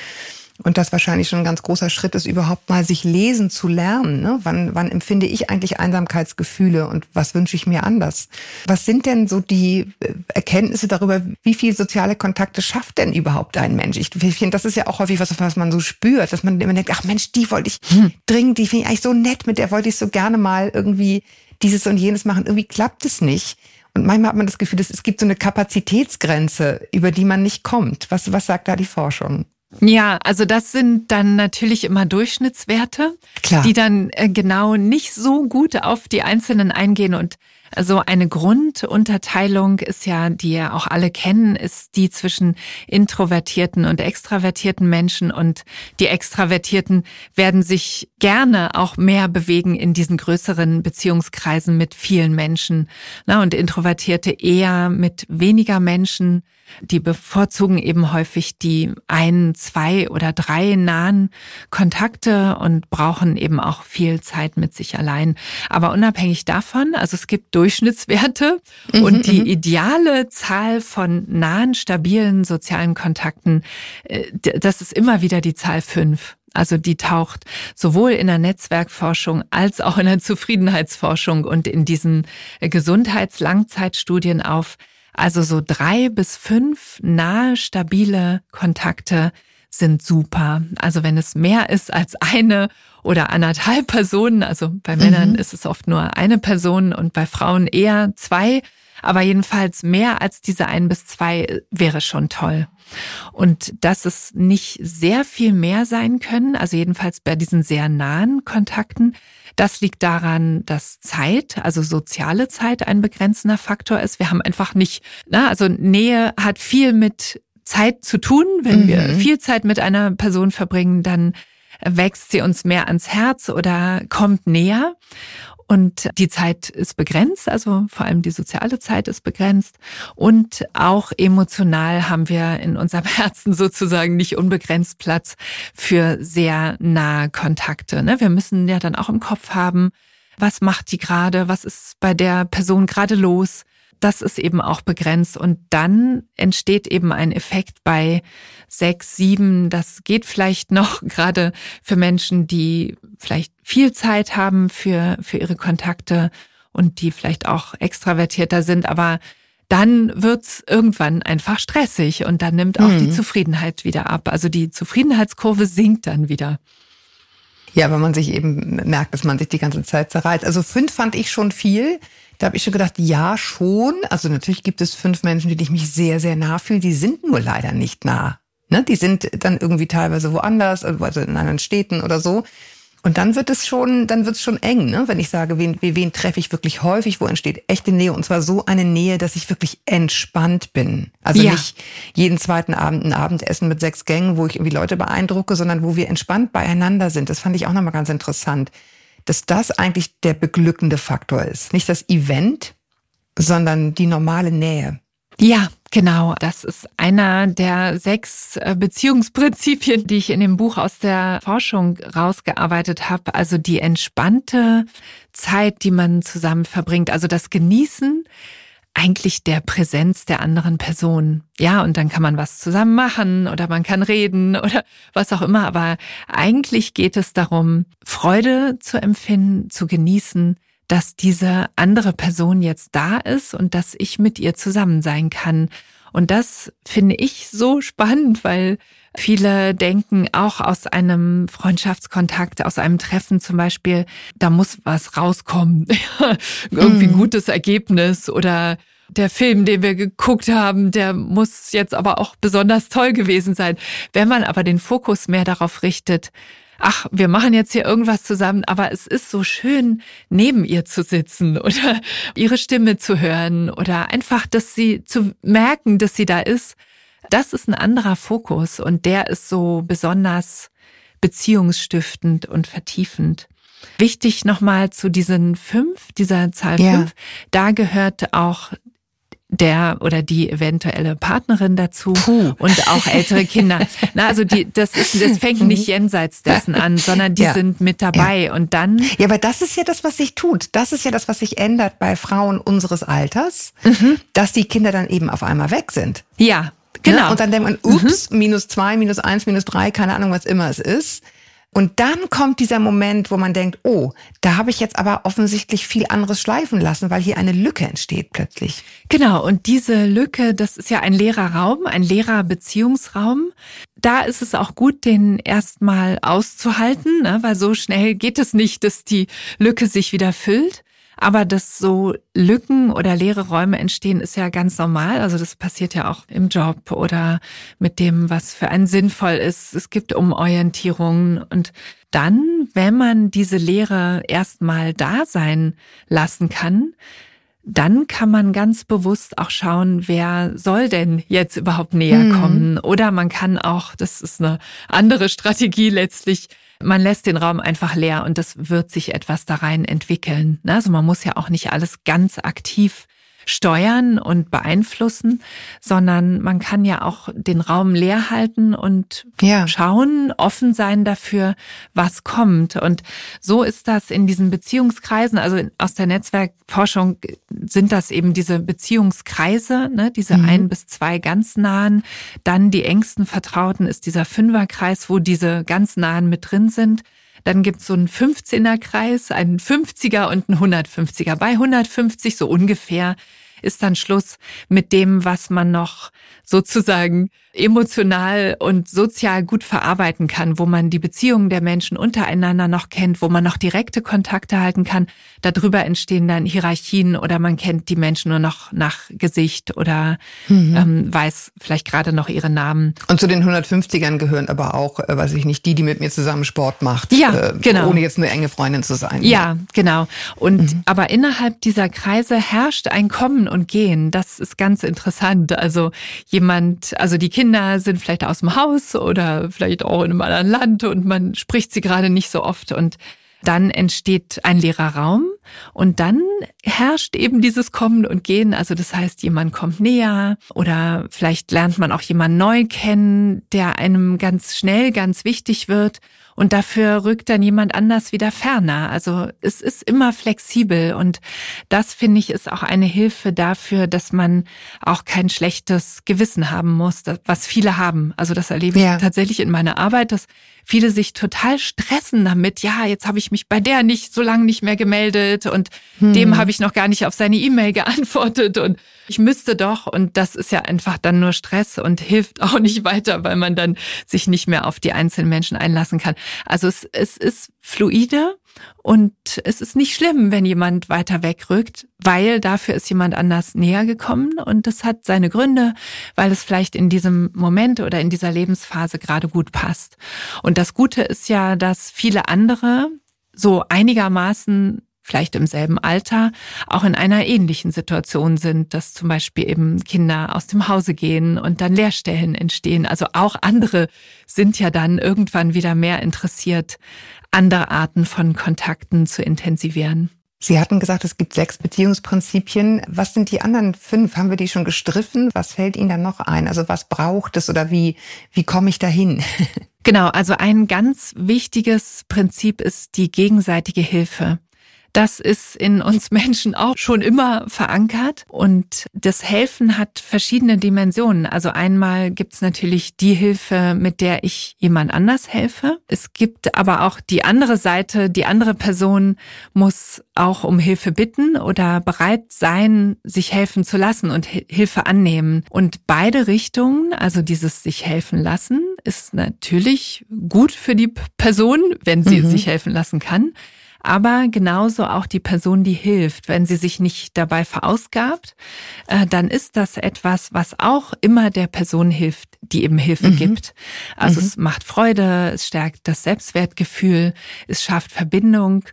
Und das wahrscheinlich schon ein ganz großer Schritt ist, überhaupt mal sich lesen zu lernen. Ne? Wann, wann empfinde ich eigentlich Einsamkeitsgefühle und was wünsche ich mir anders? Was sind denn so die äh, Erkenntnisse darüber, wie viel soziale Kontakte schafft denn überhaupt ein Mensch? Ich finde, das ist ja auch häufig was, was man so spürt, dass man immer denkt, ach Mensch, die wollte ich hm. dringend, die finde ich eigentlich so nett, mit der wollte ich so gerne mal irgendwie dieses und jenes machen. Irgendwie klappt es nicht. Und manchmal hat man das Gefühl, es gibt so eine Kapazitätsgrenze, über die man nicht kommt. Was, was sagt da die Forschung? Ja, also das sind dann natürlich immer Durchschnittswerte, Klar. die dann äh, genau nicht so gut auf die Einzelnen eingehen. Und so eine Grundunterteilung ist ja, die ja auch alle kennen, ist die zwischen introvertierten und extravertierten Menschen. Und die Extravertierten werden sich gerne auch mehr bewegen in diesen größeren Beziehungskreisen mit vielen Menschen. Und Introvertierte eher mit weniger Menschen die bevorzugen eben häufig die ein, zwei oder drei nahen Kontakte und brauchen eben auch viel Zeit mit sich allein. Aber unabhängig davon, also es gibt Durchschnittswerte mhm, und die mhm. ideale Zahl von nahen, stabilen sozialen Kontakten, äh, das ist immer wieder die Zahl fünf. Also die taucht sowohl in der Netzwerkforschung als auch in der Zufriedenheitsforschung und in diesen Gesundheitslangzeitstudien auf. Also so drei bis fünf nahe, stabile Kontakte sind super. Also wenn es mehr ist als eine oder anderthalb (laughs) Personen, also bei Männern mhm. ist es oft nur eine Person und bei Frauen eher zwei, aber jedenfalls mehr als diese ein bis zwei wäre schon toll. Und dass es nicht sehr viel mehr sein können, also jedenfalls bei diesen sehr nahen Kontakten, das liegt daran, dass Zeit, also soziale Zeit ein begrenzender Faktor ist. Wir haben einfach nicht, na, also Nähe hat viel mit Zeit zu tun. Wenn mhm. wir viel Zeit mit einer Person verbringen, dann wächst sie uns mehr ans Herz oder kommt näher. Und die Zeit ist begrenzt, also vor allem die soziale Zeit ist begrenzt. Und auch emotional haben wir in unserem (laughs) Herzen sozusagen nicht unbegrenzt Platz für sehr nahe Kontakte. Ne? Wir müssen ja dann auch im Kopf haben, was macht die gerade, was ist bei der Person gerade los das ist eben auch begrenzt. Und dann entsteht eben ein Effekt bei sechs, sieben. Das geht vielleicht noch (laughs) gerade für Menschen, die vielleicht viel Zeit haben für, für ihre Kontakte und die vielleicht auch extravertierter sind. Aber dann wird's irgendwann einfach stressig und dann nimmt auch mhm. die Zufriedenheit wieder ab. Also die Zufriedenheitskurve sinkt dann wieder. Ja, wenn man sich eben merkt, dass man sich die ganze Zeit zerreißt. Also fünf fand ich schon viel. Da habe ich schon gedacht, ja, schon. Also natürlich gibt es fünf Menschen, die ich mich sehr, sehr nah fühle. Die sind nur leider nicht nah. Ne? Die sind dann irgendwie teilweise woanders, also in anderen Städten oder so. Und dann wird es schon, dann wird es schon eng, ne? wenn ich sage, wen, wen treffe ich wirklich häufig, wo entsteht echte Nähe und zwar so eine Nähe, dass ich wirklich entspannt bin. Also ja. nicht jeden zweiten Abend ein Abendessen mit sechs Gängen, wo ich irgendwie Leute beeindrucke, sondern wo wir entspannt beieinander sind. Das fand ich auch nochmal ganz interessant, dass das eigentlich der beglückende Faktor ist. Nicht das Event, sondern die normale Nähe. Ja, genau. Das ist einer der sechs äh, Beziehungsprinzipien, die ich in dem Buch aus der Forschung rausgearbeitet habe. Also die entspannte Zeit, die man zusammen verbringt. Also das Genießen eigentlich der Präsenz der anderen Person. Ja, und dann kann man was zusammen machen oder man kann reden oder was auch immer. Aber eigentlich geht es darum, Freude zu empfinden, zu genießen, dass diese andere Person jetzt da ist und dass ich mit ihr zusammen sein kann. Und das finde ich so spannend, weil viele denken auch aus einem Freundschaftskontakt, aus einem Treffen zum Beispiel, da muss was rauskommen. (laughs) Irgendwie ein mhm. gutes Ergebnis oder der Film, den wir geguckt haben, der muss jetzt aber auch besonders toll gewesen sein. Wenn man aber den Fokus mehr darauf richtet, ach, wir machen jetzt hier irgendwas zusammen, aber es ist so schön, neben ihr zu sitzen (laughs) oder ihre Stimme zu hören oder einfach, dass sie zu merken, dass sie da ist. Das ist ein anderer Fokus und der ist so besonders beziehungsstiftend und vertiefend. Wichtig nochmal zu diesen fünf, dieser Zahl ja. fünf, da gehört auch der oder die eventuelle Partnerin dazu Puh. und auch ältere Kinder. (laughs) Na, also die, das ist, das fängt nicht jenseits dessen an, sondern die ja. sind mit dabei ja. und dann. Ja, aber das ist ja das, was sich tut. Das ist ja das, was sich ändert bei Frauen unseres Alters, mhm. dass die Kinder dann eben auf einmal weg sind. Ja, genau. Ja, und dann denkt man, ups, mhm. minus zwei, minus eins, minus drei, keine Ahnung, was immer es ist. Und dann kommt dieser Moment, wo man denkt, oh, da habe ich jetzt aber offensichtlich viel anderes schleifen lassen, weil hier eine Lücke entsteht plötzlich. Genau, und diese Lücke, das ist ja ein leerer Raum, ein leerer Beziehungsraum. Da ist es auch gut, den erstmal auszuhalten, ne? weil so schnell geht es nicht, dass die Lücke sich wieder füllt. Aber dass so Lücken oder leere Räume entstehen, ist ja ganz normal. Also das passiert ja auch im Job oder mit dem, was für einen sinnvoll ist. Es gibt Umorientierungen. Und dann, wenn man diese Lehre erstmal da sein lassen kann, dann kann man ganz bewusst auch schauen, wer soll denn jetzt überhaupt näher mhm. kommen. Oder man kann auch, das ist eine andere Strategie letztlich, man lässt den Raum einfach leer und es wird sich etwas da rein entwickeln. Also man muss ja auch nicht alles ganz aktiv steuern und beeinflussen, sondern man kann ja auch den Raum leer halten und ja. schauen, offen sein dafür, was kommt. Und so ist das in diesen Beziehungskreisen, also aus der Netzwerkforschung sind das eben diese Beziehungskreise, ne, diese mhm. ein bis zwei ganz nahen. Dann die engsten Vertrauten ist dieser Fünferkreis, wo diese ganz nahen mit drin sind. Dann gibt's so einen 15er-Kreis, einen 50er und einen 150er. Bei 150 so ungefähr ist dann Schluss mit dem, was man noch sozusagen emotional und sozial gut verarbeiten kann, wo man die Beziehungen der Menschen untereinander noch kennt, wo man noch direkte Kontakte halten kann. Darüber entstehen dann Hierarchien oder man kennt die Menschen nur noch nach Gesicht oder mhm. ähm, weiß vielleicht gerade noch ihre Namen. Und zu den 150ern gehören aber auch, äh, weiß ich nicht, die, die mit mir zusammen Sport macht. Ja, äh, genau. Ohne jetzt eine enge Freundin zu sein. Ja, ja. genau. Und mhm. aber innerhalb dieser Kreise herrscht ein Kommen und Gehen. Das ist ganz interessant. Also jemand, also die Kinder sind vielleicht aus dem Haus oder vielleicht auch in einem anderen Land und man spricht sie gerade nicht so oft und dann entsteht ein leerer Raum und dann herrscht eben dieses Kommen und Gehen. Also das heißt, jemand kommt näher oder vielleicht lernt man auch jemanden neu kennen, der einem ganz schnell ganz wichtig wird. Und dafür rückt dann jemand anders wieder ferner. Also es ist immer flexibel. Und das finde ich ist auch eine Hilfe dafür, dass man auch kein schlechtes Gewissen haben muss, was viele haben. Also das erlebe ich ja. tatsächlich in meiner Arbeit, dass viele sich total stressen damit. Ja, jetzt habe ich mich bei der nicht so lange nicht mehr gemeldet und hm. dem habe ich ich noch gar nicht auf seine E-Mail geantwortet und ich müsste doch. Und das ist ja einfach dann nur Stress und hilft (laughs) auch nicht weiter, weil man dann sich nicht mehr auf die einzelnen Menschen einlassen kann. Also es, es ist fluide und es ist nicht schlimm, wenn jemand weiter wegrückt, weil dafür ist jemand anders näher gekommen und das hat seine Gründe, weil es vielleicht in diesem Moment oder in dieser Lebensphase gerade gut passt. Und das Gute ist ja, dass viele andere so einigermaßen vielleicht im selben Alter auch in einer ähnlichen Situation sind, dass zum Beispiel eben Kinder aus dem Hause gehen und dann Lehrstellen entstehen. Also auch andere sind ja dann irgendwann wieder mehr interessiert, andere Arten von Kontakten zu intensivieren. Sie hatten gesagt, es gibt sechs Beziehungsprinzipien. Was sind die anderen fünf? Haben wir die schon gestriffen? Was fällt Ihnen da noch ein? Also was braucht es oder wie, wie komme ich dahin? (laughs) Genau, also ein ganz wichtiges Prinzip ist die gegenseitige Hilfe. Das ist in uns (laughs) Menschen auch schon immer verankert und das Helfen hat verschiedene Dimensionen. Also einmal gibt's natürlich die Hilfe, mit der ich jemand anders helfe. Es gibt aber auch die andere Seite, die andere Person muss auch um Hilfe bitten oder bereit sein, sich helfen zu lassen und Hilfe annehmen. Und beide Richtungen, also dieses sich helfen lassen, ist natürlich gut für die Person, wenn sie mhm. sich helfen lassen kann aber genauso auch die Person, die hilft. Wenn sie sich nicht dabei verausgabt, äh, dann ist das etwas, was auch immer der Person hilft, die eben Hilfe mhm. gibt. Also mhm. es macht Freude, es stärkt das Selbstwertgefühl, es schafft Verbindung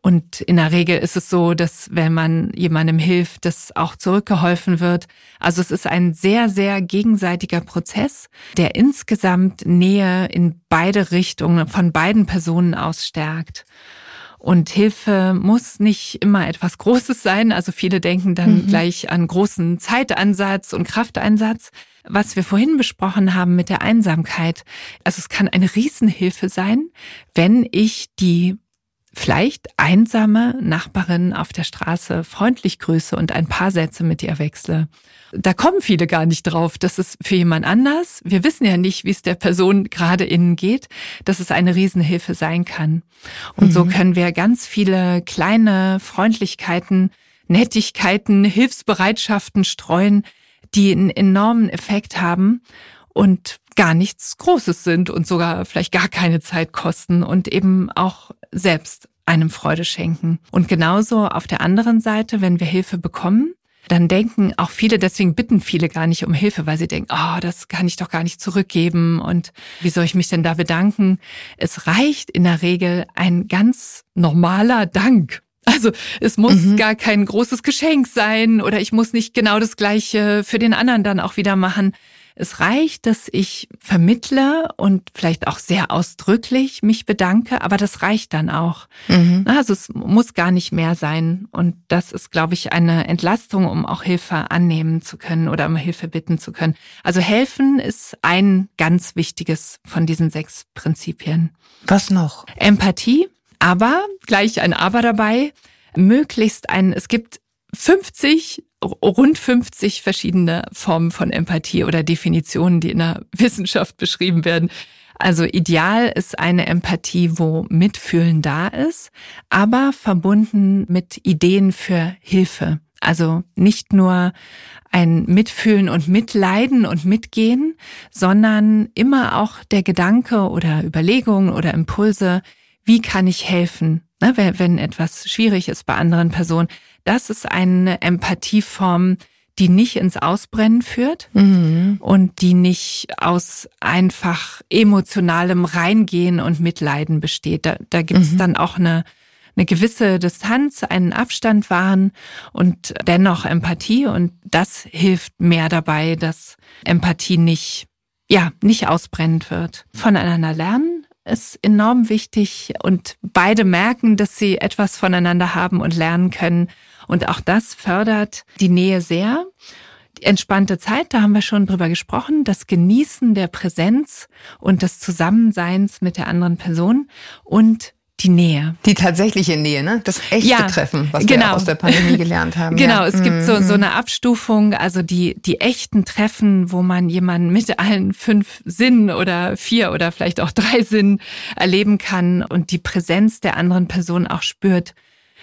und in der Regel ist es so, dass wenn man jemandem hilft, das auch zurückgeholfen wird. Also es ist ein sehr, sehr gegenseitiger Prozess, der insgesamt Nähe in beide Richtungen von beiden Personen aus stärkt. Und Hilfe muss nicht immer etwas Großes sein. Also viele denken dann mhm. gleich an großen Zeitansatz und Krafteinsatz. Was wir vorhin besprochen haben mit der Einsamkeit. Also es kann eine Riesenhilfe sein, wenn ich die vielleicht einsame Nachbarin auf der Straße freundlich grüße und ein paar Sätze mit ihr wechsle. Da kommen viele gar nicht drauf. Das ist für jemand anders. Wir wissen ja nicht, wie es der Person gerade innen geht, dass es eine Riesenhilfe sein kann. Und mhm. so können wir ganz viele kleine Freundlichkeiten, Nettigkeiten, Hilfsbereitschaften streuen, die einen enormen Effekt haben und gar nichts Großes sind und sogar vielleicht gar keine Zeit kosten und eben auch selbst einem Freude schenken. Und genauso auf der anderen Seite, wenn wir Hilfe bekommen, dann denken auch viele, deswegen bitten viele gar nicht um Hilfe, weil sie denken, oh, das kann ich doch gar nicht zurückgeben und wie soll ich mich denn da bedanken? Es reicht in der Regel ein ganz normaler Dank. Also es muss mhm. gar kein großes Geschenk sein oder ich muss nicht genau das gleiche für den anderen dann auch wieder machen. Es reicht, dass ich vermittle und vielleicht auch sehr ausdrücklich mich bedanke, aber das reicht dann auch. Mhm. Also es muss gar nicht mehr sein. Und das ist, glaube ich, eine Entlastung, um auch Hilfe annehmen zu können oder um Hilfe bitten zu können. Also helfen ist ein ganz wichtiges von diesen sechs Prinzipien. Was noch? Empathie, aber gleich ein Aber dabei. Möglichst ein, es gibt 50 rund 50 verschiedene Formen von Empathie oder Definitionen, die in der (laughs) Wissenschaft beschrieben werden. Also ideal ist eine Empathie, wo Mitfühlen da ist, aber verbunden mit Ideen für Hilfe. Also nicht nur ein Mitfühlen und Mitleiden und Mitgehen, sondern immer auch der Gedanke oder Überlegungen oder Impulse, wie kann ich helfen, ne, wenn etwas schwierig ist bei anderen Personen das ist eine Empathieform, die nicht ins Ausbrennen führt mhm. und die nicht aus einfach emotionalem Reingehen und Mitleiden besteht. Da, da gibt es mhm. dann auch eine, eine gewisse Distanz, einen Abstand wahren und dennoch Empathie. Und das hilft mehr dabei, dass Empathie nicht, ja, nicht ausbrennend wird. Voneinander lernen ist enorm wichtig und beide merken, dass sie etwas voneinander haben und lernen können und auch das fördert die Nähe sehr. Die entspannte Zeit, da haben wir schon drüber gesprochen, das Genießen der Präsenz und des Zusammenseins mit der anderen Person und die Nähe. Die tatsächliche Nähe, ne? Das echte ja, Treffen, was genau. wir aus der Pandemie gelernt haben. (laughs) genau, ja. es mhm. gibt so, so mhm. eine Abstufung, also die, die echten Treffen, wo man jemanden mit allen fünf Sinnen oder vier oder vielleicht auch drei Sinnen erleben kann und die Präsenz der anderen Person auch spürt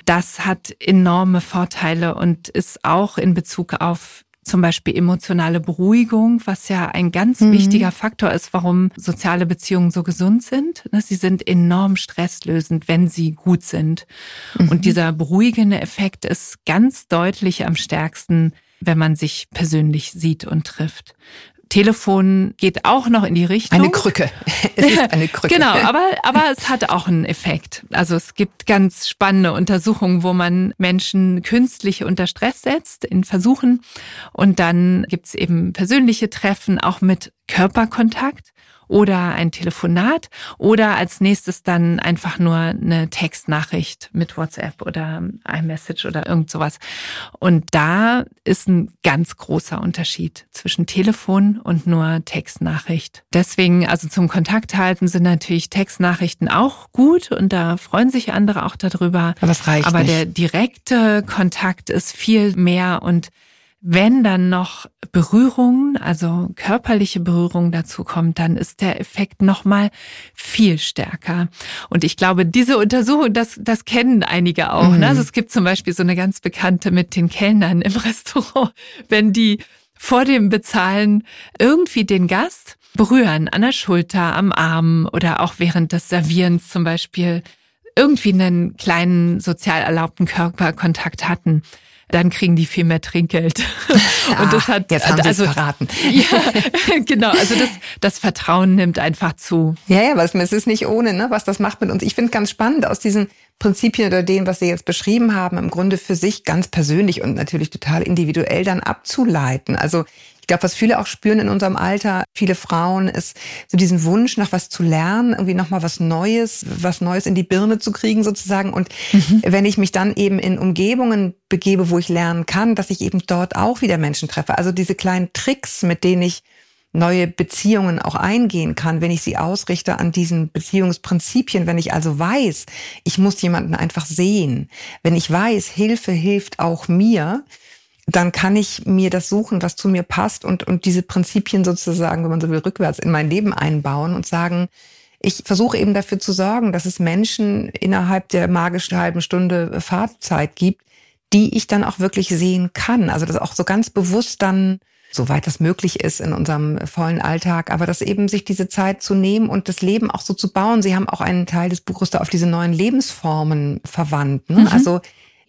Das hat enorme Vorteile und ist auch in Bezug auf zum Beispiel emotionale Beruhigung, was ja ein ganz mhm. wichtiger Faktor ist, warum soziale Beziehungen so gesund sind. Ne, sie sind enorm stresslösend, wenn sie gut sind. Mhm. Und dieser beruhigende Effekt ist ganz deutlich am stärksten, wenn man sich persönlich sieht und trifft. Telefon geht auch noch in die Richtung. Eine Krücke. (laughs) Es ist eine Krücke. genau, aber, aber es hat auch einen Effekt. Also es gibt ganz spannende Untersuchungen, wo man Menschen künstlich unter Stress setzt in Versuchen. Und dann gibt's eben persönliche Treffen, auch mit Körperkontakt oder ein Telefonat oder als nächstes dann einfach nur eine Textnachricht mit WhatsApp oder iMessage oder irgend sowas. Und da ist ein ganz großer Unterschied zwischen Telefon und nur Textnachricht. Deswegen, also zum Kontakt halten sind natürlich Textnachrichten auch gut und da freuen sich andere auch darüber. Aber es reicht Aber nicht. der direkte Kontakt ist viel mehr und wenn dann noch Berührungen, also körperliche Berührung dazu kommt, dann ist der Effekt noch mal viel stärker. Und ich glaube, diese Untersuchung, das, das kennen einige auch. Mhm. Ne? Also es gibt zum Beispiel so eine ganz bekannte mit den Kellnern im (laughs) Restaurant, wenn die vor dem Bezahlen irgendwie den Gast berühren, an der Schulter, am Arm oder auch während des Servierens zum Beispiel irgendwie einen kleinen sozial erlaubten Körperkontakt hatten dann kriegen die viel mehr Trinkgeld. Ja, (laughs) und das hat jetzt haben also verraten. (laughs) Ja, genau. Also das, das Vertrauen nimmt einfach zu. Ja, ja, was es ist nicht ohne, ne, was das macht mit uns. Ich finde ganz spannend aus diesen Prinzipien oder dem, was Sie jetzt beschrieben haben, im Grunde für sich ganz persönlich und natürlich total individuell dann abzuleiten. Also glaube, was viele auch spüren in unserem Alter, viele Frauen, ist so diesen Wunsch nach was zu lernen, irgendwie nochmal was Neues, was Neues in die Birne zu kriegen sozusagen. Und mhm. wenn ich mich dann eben in Umgebungen begebe, wo ich lernen kann, dass ich eben dort auch wieder Menschen treffe. Also diese kleinen Tricks, mit denen ich neue Beziehungen auch eingehen kann, wenn ich sie ausrichte an diesen Beziehungsprinzipien, wenn ich also weiß, ich muss jemanden einfach sehen, wenn ich weiß, Hilfe hilft auch mir, dann kann ich mir das suchen, was zu mir passt und, und diese Prinzipien sozusagen, wenn man so will, rückwärts in mein Leben einbauen und sagen, ich versuche eben dafür zu sorgen, dass es Menschen innerhalb der magischen halben Stunde Fahrzeit gibt, die ich dann auch wirklich sehen kann. Also das auch so ganz bewusst dann, soweit das möglich ist in unserem vollen Alltag, aber das eben sich diese Zeit zu nehmen und das Leben auch so zu bauen. Sie haben auch einen Teil des Buches da auf diese neuen Lebensformen verwandt. Ne? Mhm. Also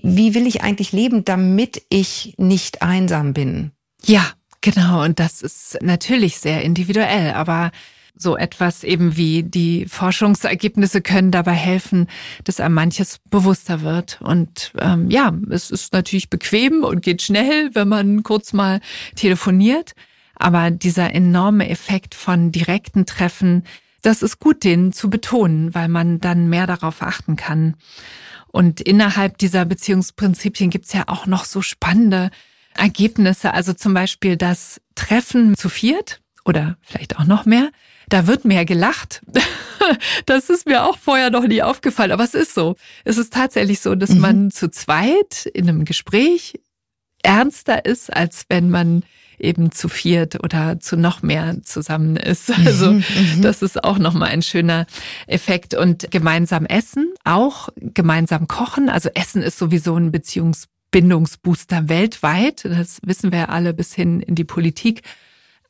wie will ich eigentlich leben, damit ich nicht einsam bin? Ja, genau. Und das ist natürlich sehr individuell, aber so etwas eben wie die Forschungsergebnisse können dabei helfen, dass einem manches bewusster wird. Und ähm, ja, es ist natürlich bequem und geht schnell, wenn man kurz mal telefoniert. Aber dieser enorme Effekt von direkten Treffen, das ist gut, den zu betonen, weil man dann mehr darauf achten kann. Und innerhalb dieser Beziehungsprinzipien gibt's ja auch noch so spannende Ergebnisse. Also zum Beispiel das Treffen zu viert oder vielleicht auch noch mehr. Da wird mehr gelacht. (laughs) Das ist mir auch vorher noch nie aufgefallen, aber es ist so. Es ist tatsächlich so, dass mhm. man zu zweit in einem Gespräch ernster ist, als wenn man eben zu viert oder zu noch mehr zusammen ist. (laughs) Mhm, also mhm, das ist auch nochmal ein schöner Effekt. Und gemeinsam essen, auch gemeinsam kochen. Also Essen ist sowieso ein Beziehungsbindungsbooster weltweit. Das wissen wir alle bis hin in die Politik.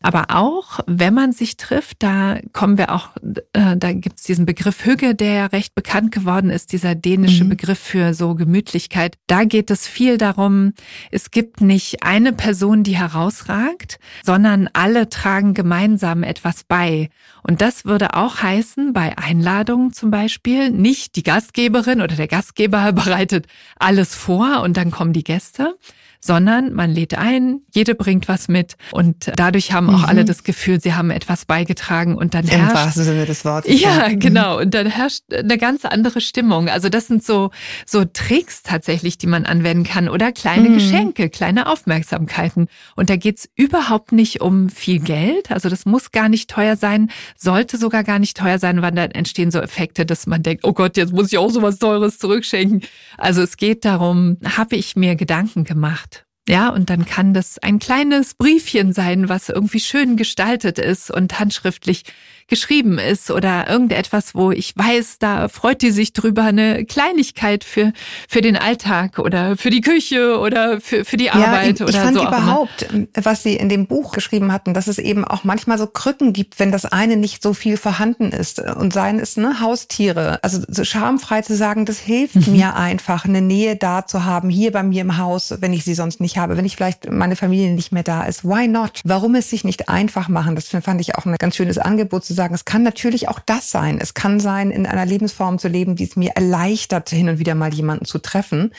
Aber auch, wenn man sich trifft, da kommen wir auch, äh, da gibt's diesen Begriff Hüge, der ja recht bekannt geworden ist, dieser dänische mhm. Begriff für so Gemütlichkeit. Da geht es viel darum, es gibt nicht eine Person, die herausragt, sondern alle tragen gemeinsam etwas bei. Und das würde auch heißen, bei Einladungen zum Beispiel, nicht die Gastgeberin oder der Gastgeber (laughs) bereitet alles vor und dann kommen die Gäste, sondern man lädt ein, jede bringt was mit und dadurch haben auch mhm. alle das Gefühl, sie haben etwas beigetragen und dann Im herrscht. wahrsten Sinne des Wortes. Ja, ja, genau. Und dann herrscht eine ganz andere Stimmung. Also das sind so, so Tricks tatsächlich, die man anwenden kann oder kleine mhm. Geschenke, kleine Aufmerksamkeiten. Und da geht's überhaupt nicht um viel Geld. Also das muss gar nicht teuer sein, sollte sogar gar nicht teuer sein, weil dann entstehen so Effekte, dass man denkt, oh Gott, jetzt muss ich auch so was Teures zurückschenken. Also es geht darum, habe ich mir Gedanken gemacht ja, und dann kann das ein kleines Briefchen sein, was irgendwie schön gestaltet ist und handschriftlich geschrieben ist oder irgendetwas, wo ich weiß, da freut die sich drüber, eine Kleinigkeit für, für den Alltag oder für die Küche oder für, für die Arbeit ja, ich, ich oder fand so. überhaupt, was Sie in dem Buch geschrieben hatten, dass es eben auch manchmal so Krücken gibt, wenn das eine nicht so viel vorhanden ist. Und seien es ne, Haustiere. Also so schamfrei zu sagen, das hilft mhm. mir einfach, eine Nähe da zu haben, hier bei mir im Haus, wenn ich sie sonst nicht habe, wenn ich vielleicht meine Familie nicht mehr da ist. Why not? Warum es sich nicht einfach machen? Das fand ich auch ein ganz schönes Angebot zu sagen, es kann natürlich auch das sein. Es kann sein, in einer Lebensform zu leben, die es mir erleichtert, hin und wieder mal jemanden zu treffen.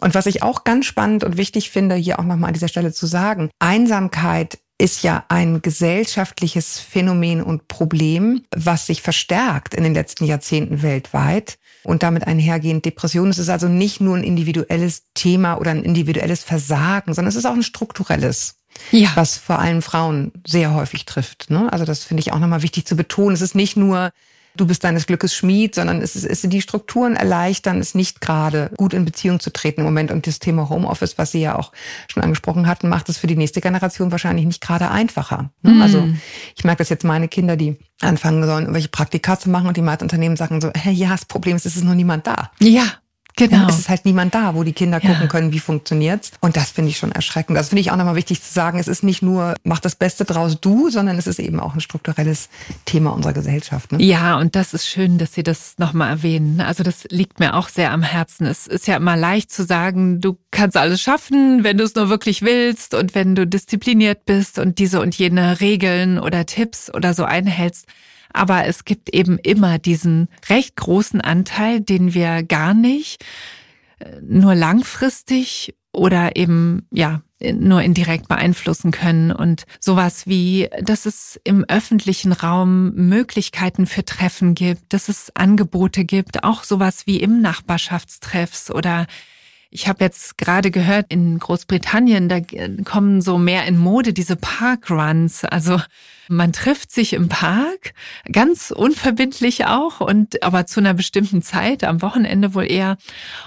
Und was ich auch ganz spannend und wichtig finde, hier auch nochmal an dieser Stelle zu sagen, Einsamkeit ist ja ein gesellschaftliches Phänomen und Problem, was sich verstärkt in den letzten Jahrzehnten weltweit und damit einhergehend Depression. Es ist also nicht nur ein individuelles Thema oder ein individuelles Versagen, sondern es ist auch ein strukturelles. Ja. Was vor allem Frauen sehr häufig trifft. Ne? Also das finde ich auch nochmal wichtig zu betonen. Es ist nicht nur du bist deines Glückes Schmied, sondern es ist, es die Strukturen erleichtern, es nicht gerade gut in Beziehung zu treten im Moment. Und das Thema Homeoffice, was Sie ja auch schon angesprochen hatten, macht es für die nächste Generation wahrscheinlich nicht gerade einfacher. Ne? Mm. Also ich merke das jetzt meine Kinder, die anfangen sollen, irgendwelche Praktika zu machen und die meisten Unternehmen sagen so, hey, ja, das Problem ist, es ist noch niemand da. Ja. Genau. Es ist halt niemand da, wo die Kinder gucken ja. können, wie funktioniert's. Und das finde ich schon erschreckend. Das finde ich auch nochmal wichtig zu sagen. Es ist nicht nur, mach das Beste draus du, sondern es ist eben auch ein strukturelles Thema unserer Gesellschaft. Ne? Ja, und das ist schön, dass Sie das nochmal erwähnen. Also das liegt mir auch sehr am Herzen. Es ist ja immer leicht zu sagen, du kannst alles schaffen, wenn du es nur wirklich willst und wenn du diszipliniert bist und diese und jene Regeln oder Tipps oder so einhältst. Aber es gibt eben immer diesen recht großen Anteil, den wir gar nicht äh, nur langfristig oder eben, ja, nur indirekt beeinflussen können. Und sowas wie, dass es im öffentlichen Raum Möglichkeiten für Treffen gibt, dass es Angebote gibt, auch sowas wie im Nachbarschaftstreffs oder ich habe jetzt gerade gehört, in Großbritannien, da kommen so mehr in Mode diese Parkruns. Also man trifft sich im Park, ganz unverbindlich auch, und aber zu einer bestimmten Zeit, am Wochenende wohl eher.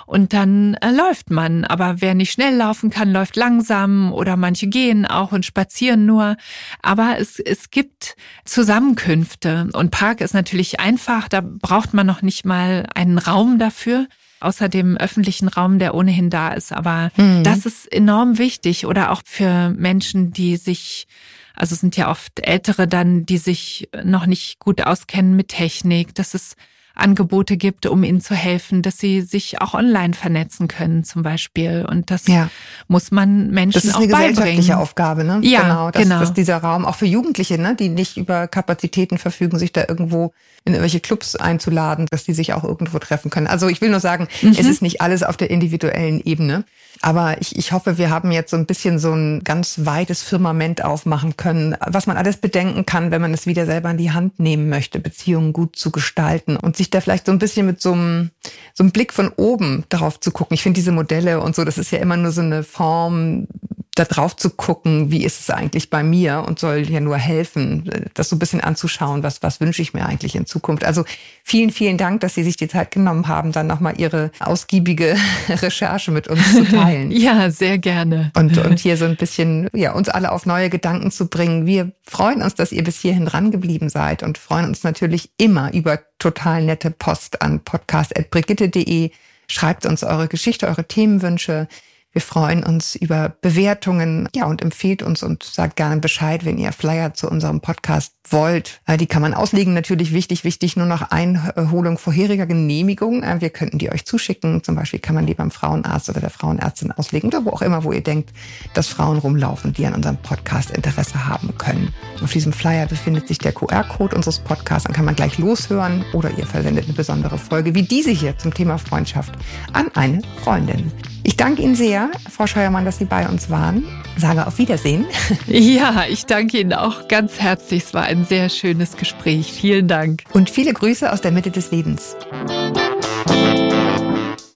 Und dann äh, läuft man. Aber wer nicht schnell laufen kann, läuft langsam oder manche gehen auch und spazieren nur. Aber es, es gibt Zusammenkünfte. Und Park ist natürlich einfach, da braucht man noch nicht mal einen Raum dafür außer dem öffentlichen Raum, der ohnehin da ist. Aber mhm. das ist enorm wichtig oder auch für Menschen, die sich also es sind ja oft Ältere dann, die sich noch nicht gut auskennen mit Technik. Das ist Angebote gibt, um ihnen zu helfen, dass sie sich auch online vernetzen können zum Beispiel. Und das ja. muss man Menschen auch beibringen. Das ist eine gesellschaftliche Aufgabe, ne? Ja, genau. Dass, genau. dass dieser Raum auch für Jugendliche, ne, die nicht über Kapazitäten verfügen, sich da irgendwo in irgendwelche Clubs einzuladen, dass die sich auch irgendwo treffen können. Also ich will nur sagen, mhm. es ist nicht alles auf der individuellen Ebene. Aber ich, ich hoffe, wir haben jetzt so ein bisschen so ein ganz weites Firmament aufmachen können, was man alles bedenken kann, wenn man es wieder selber in die Hand nehmen möchte, Beziehungen gut zu gestalten und sich da vielleicht so ein bisschen mit so einem, so einem Blick von oben darauf zu gucken. Ich finde diese Modelle und so, das ist ja immer nur so eine Form, da drauf zu gucken, wie ist es eigentlich bei mir und soll ja nur helfen, das so ein bisschen anzuschauen, was, was wünsche ich mir eigentlich in Zukunft. Also vielen, vielen Dank, dass Sie sich die Zeit genommen haben, dann nochmal Ihre ausgiebige (laughs) Recherche mit uns zu teilen. (laughs) ja, sehr gerne. Und, und hier so ein bisschen, ja, uns alle auf neue Gedanken zu bringen. Wir freuen uns, dass ihr bis hierhin dran geblieben seid und freuen uns natürlich immer über total nette Post an podcast.brigitte.de. Schreibt uns eure Geschichte, eure Themenwünsche. Wir freuen uns über Bewertungen, ja, und empfiehlt uns und sagt gerne Bescheid, wenn ihr Flyer zu unserem Podcast wollt. Äh, die kann man auslegen, natürlich wichtig, wichtig, nur noch Einholung vorheriger Genehmigung. Äh, wir könnten die euch zuschicken. Zum Beispiel kann man die beim Frauenarzt oder der Frauenärztin auslegen oder wo auch immer, wo ihr denkt, dass Frauen rumlaufen, die an unserem Podcast Interesse haben können. Auf diesem Flyer befindet sich der QR-Code unseres Podcasts. Dann kann man gleich loshören oder ihr versendet eine besondere Folge wie diese hier zum Thema Freundschaft an eine Freundin. Ich danke Ihnen sehr, Frau Scheuermann, dass Sie bei uns waren. Sage auf Wiedersehen. (laughs) Ja, ich danke Ihnen auch ganz herzlich. Es war ein sehr schönes Gespräch. Vielen Dank. Und viele Grüße aus der Mitte des Lebens.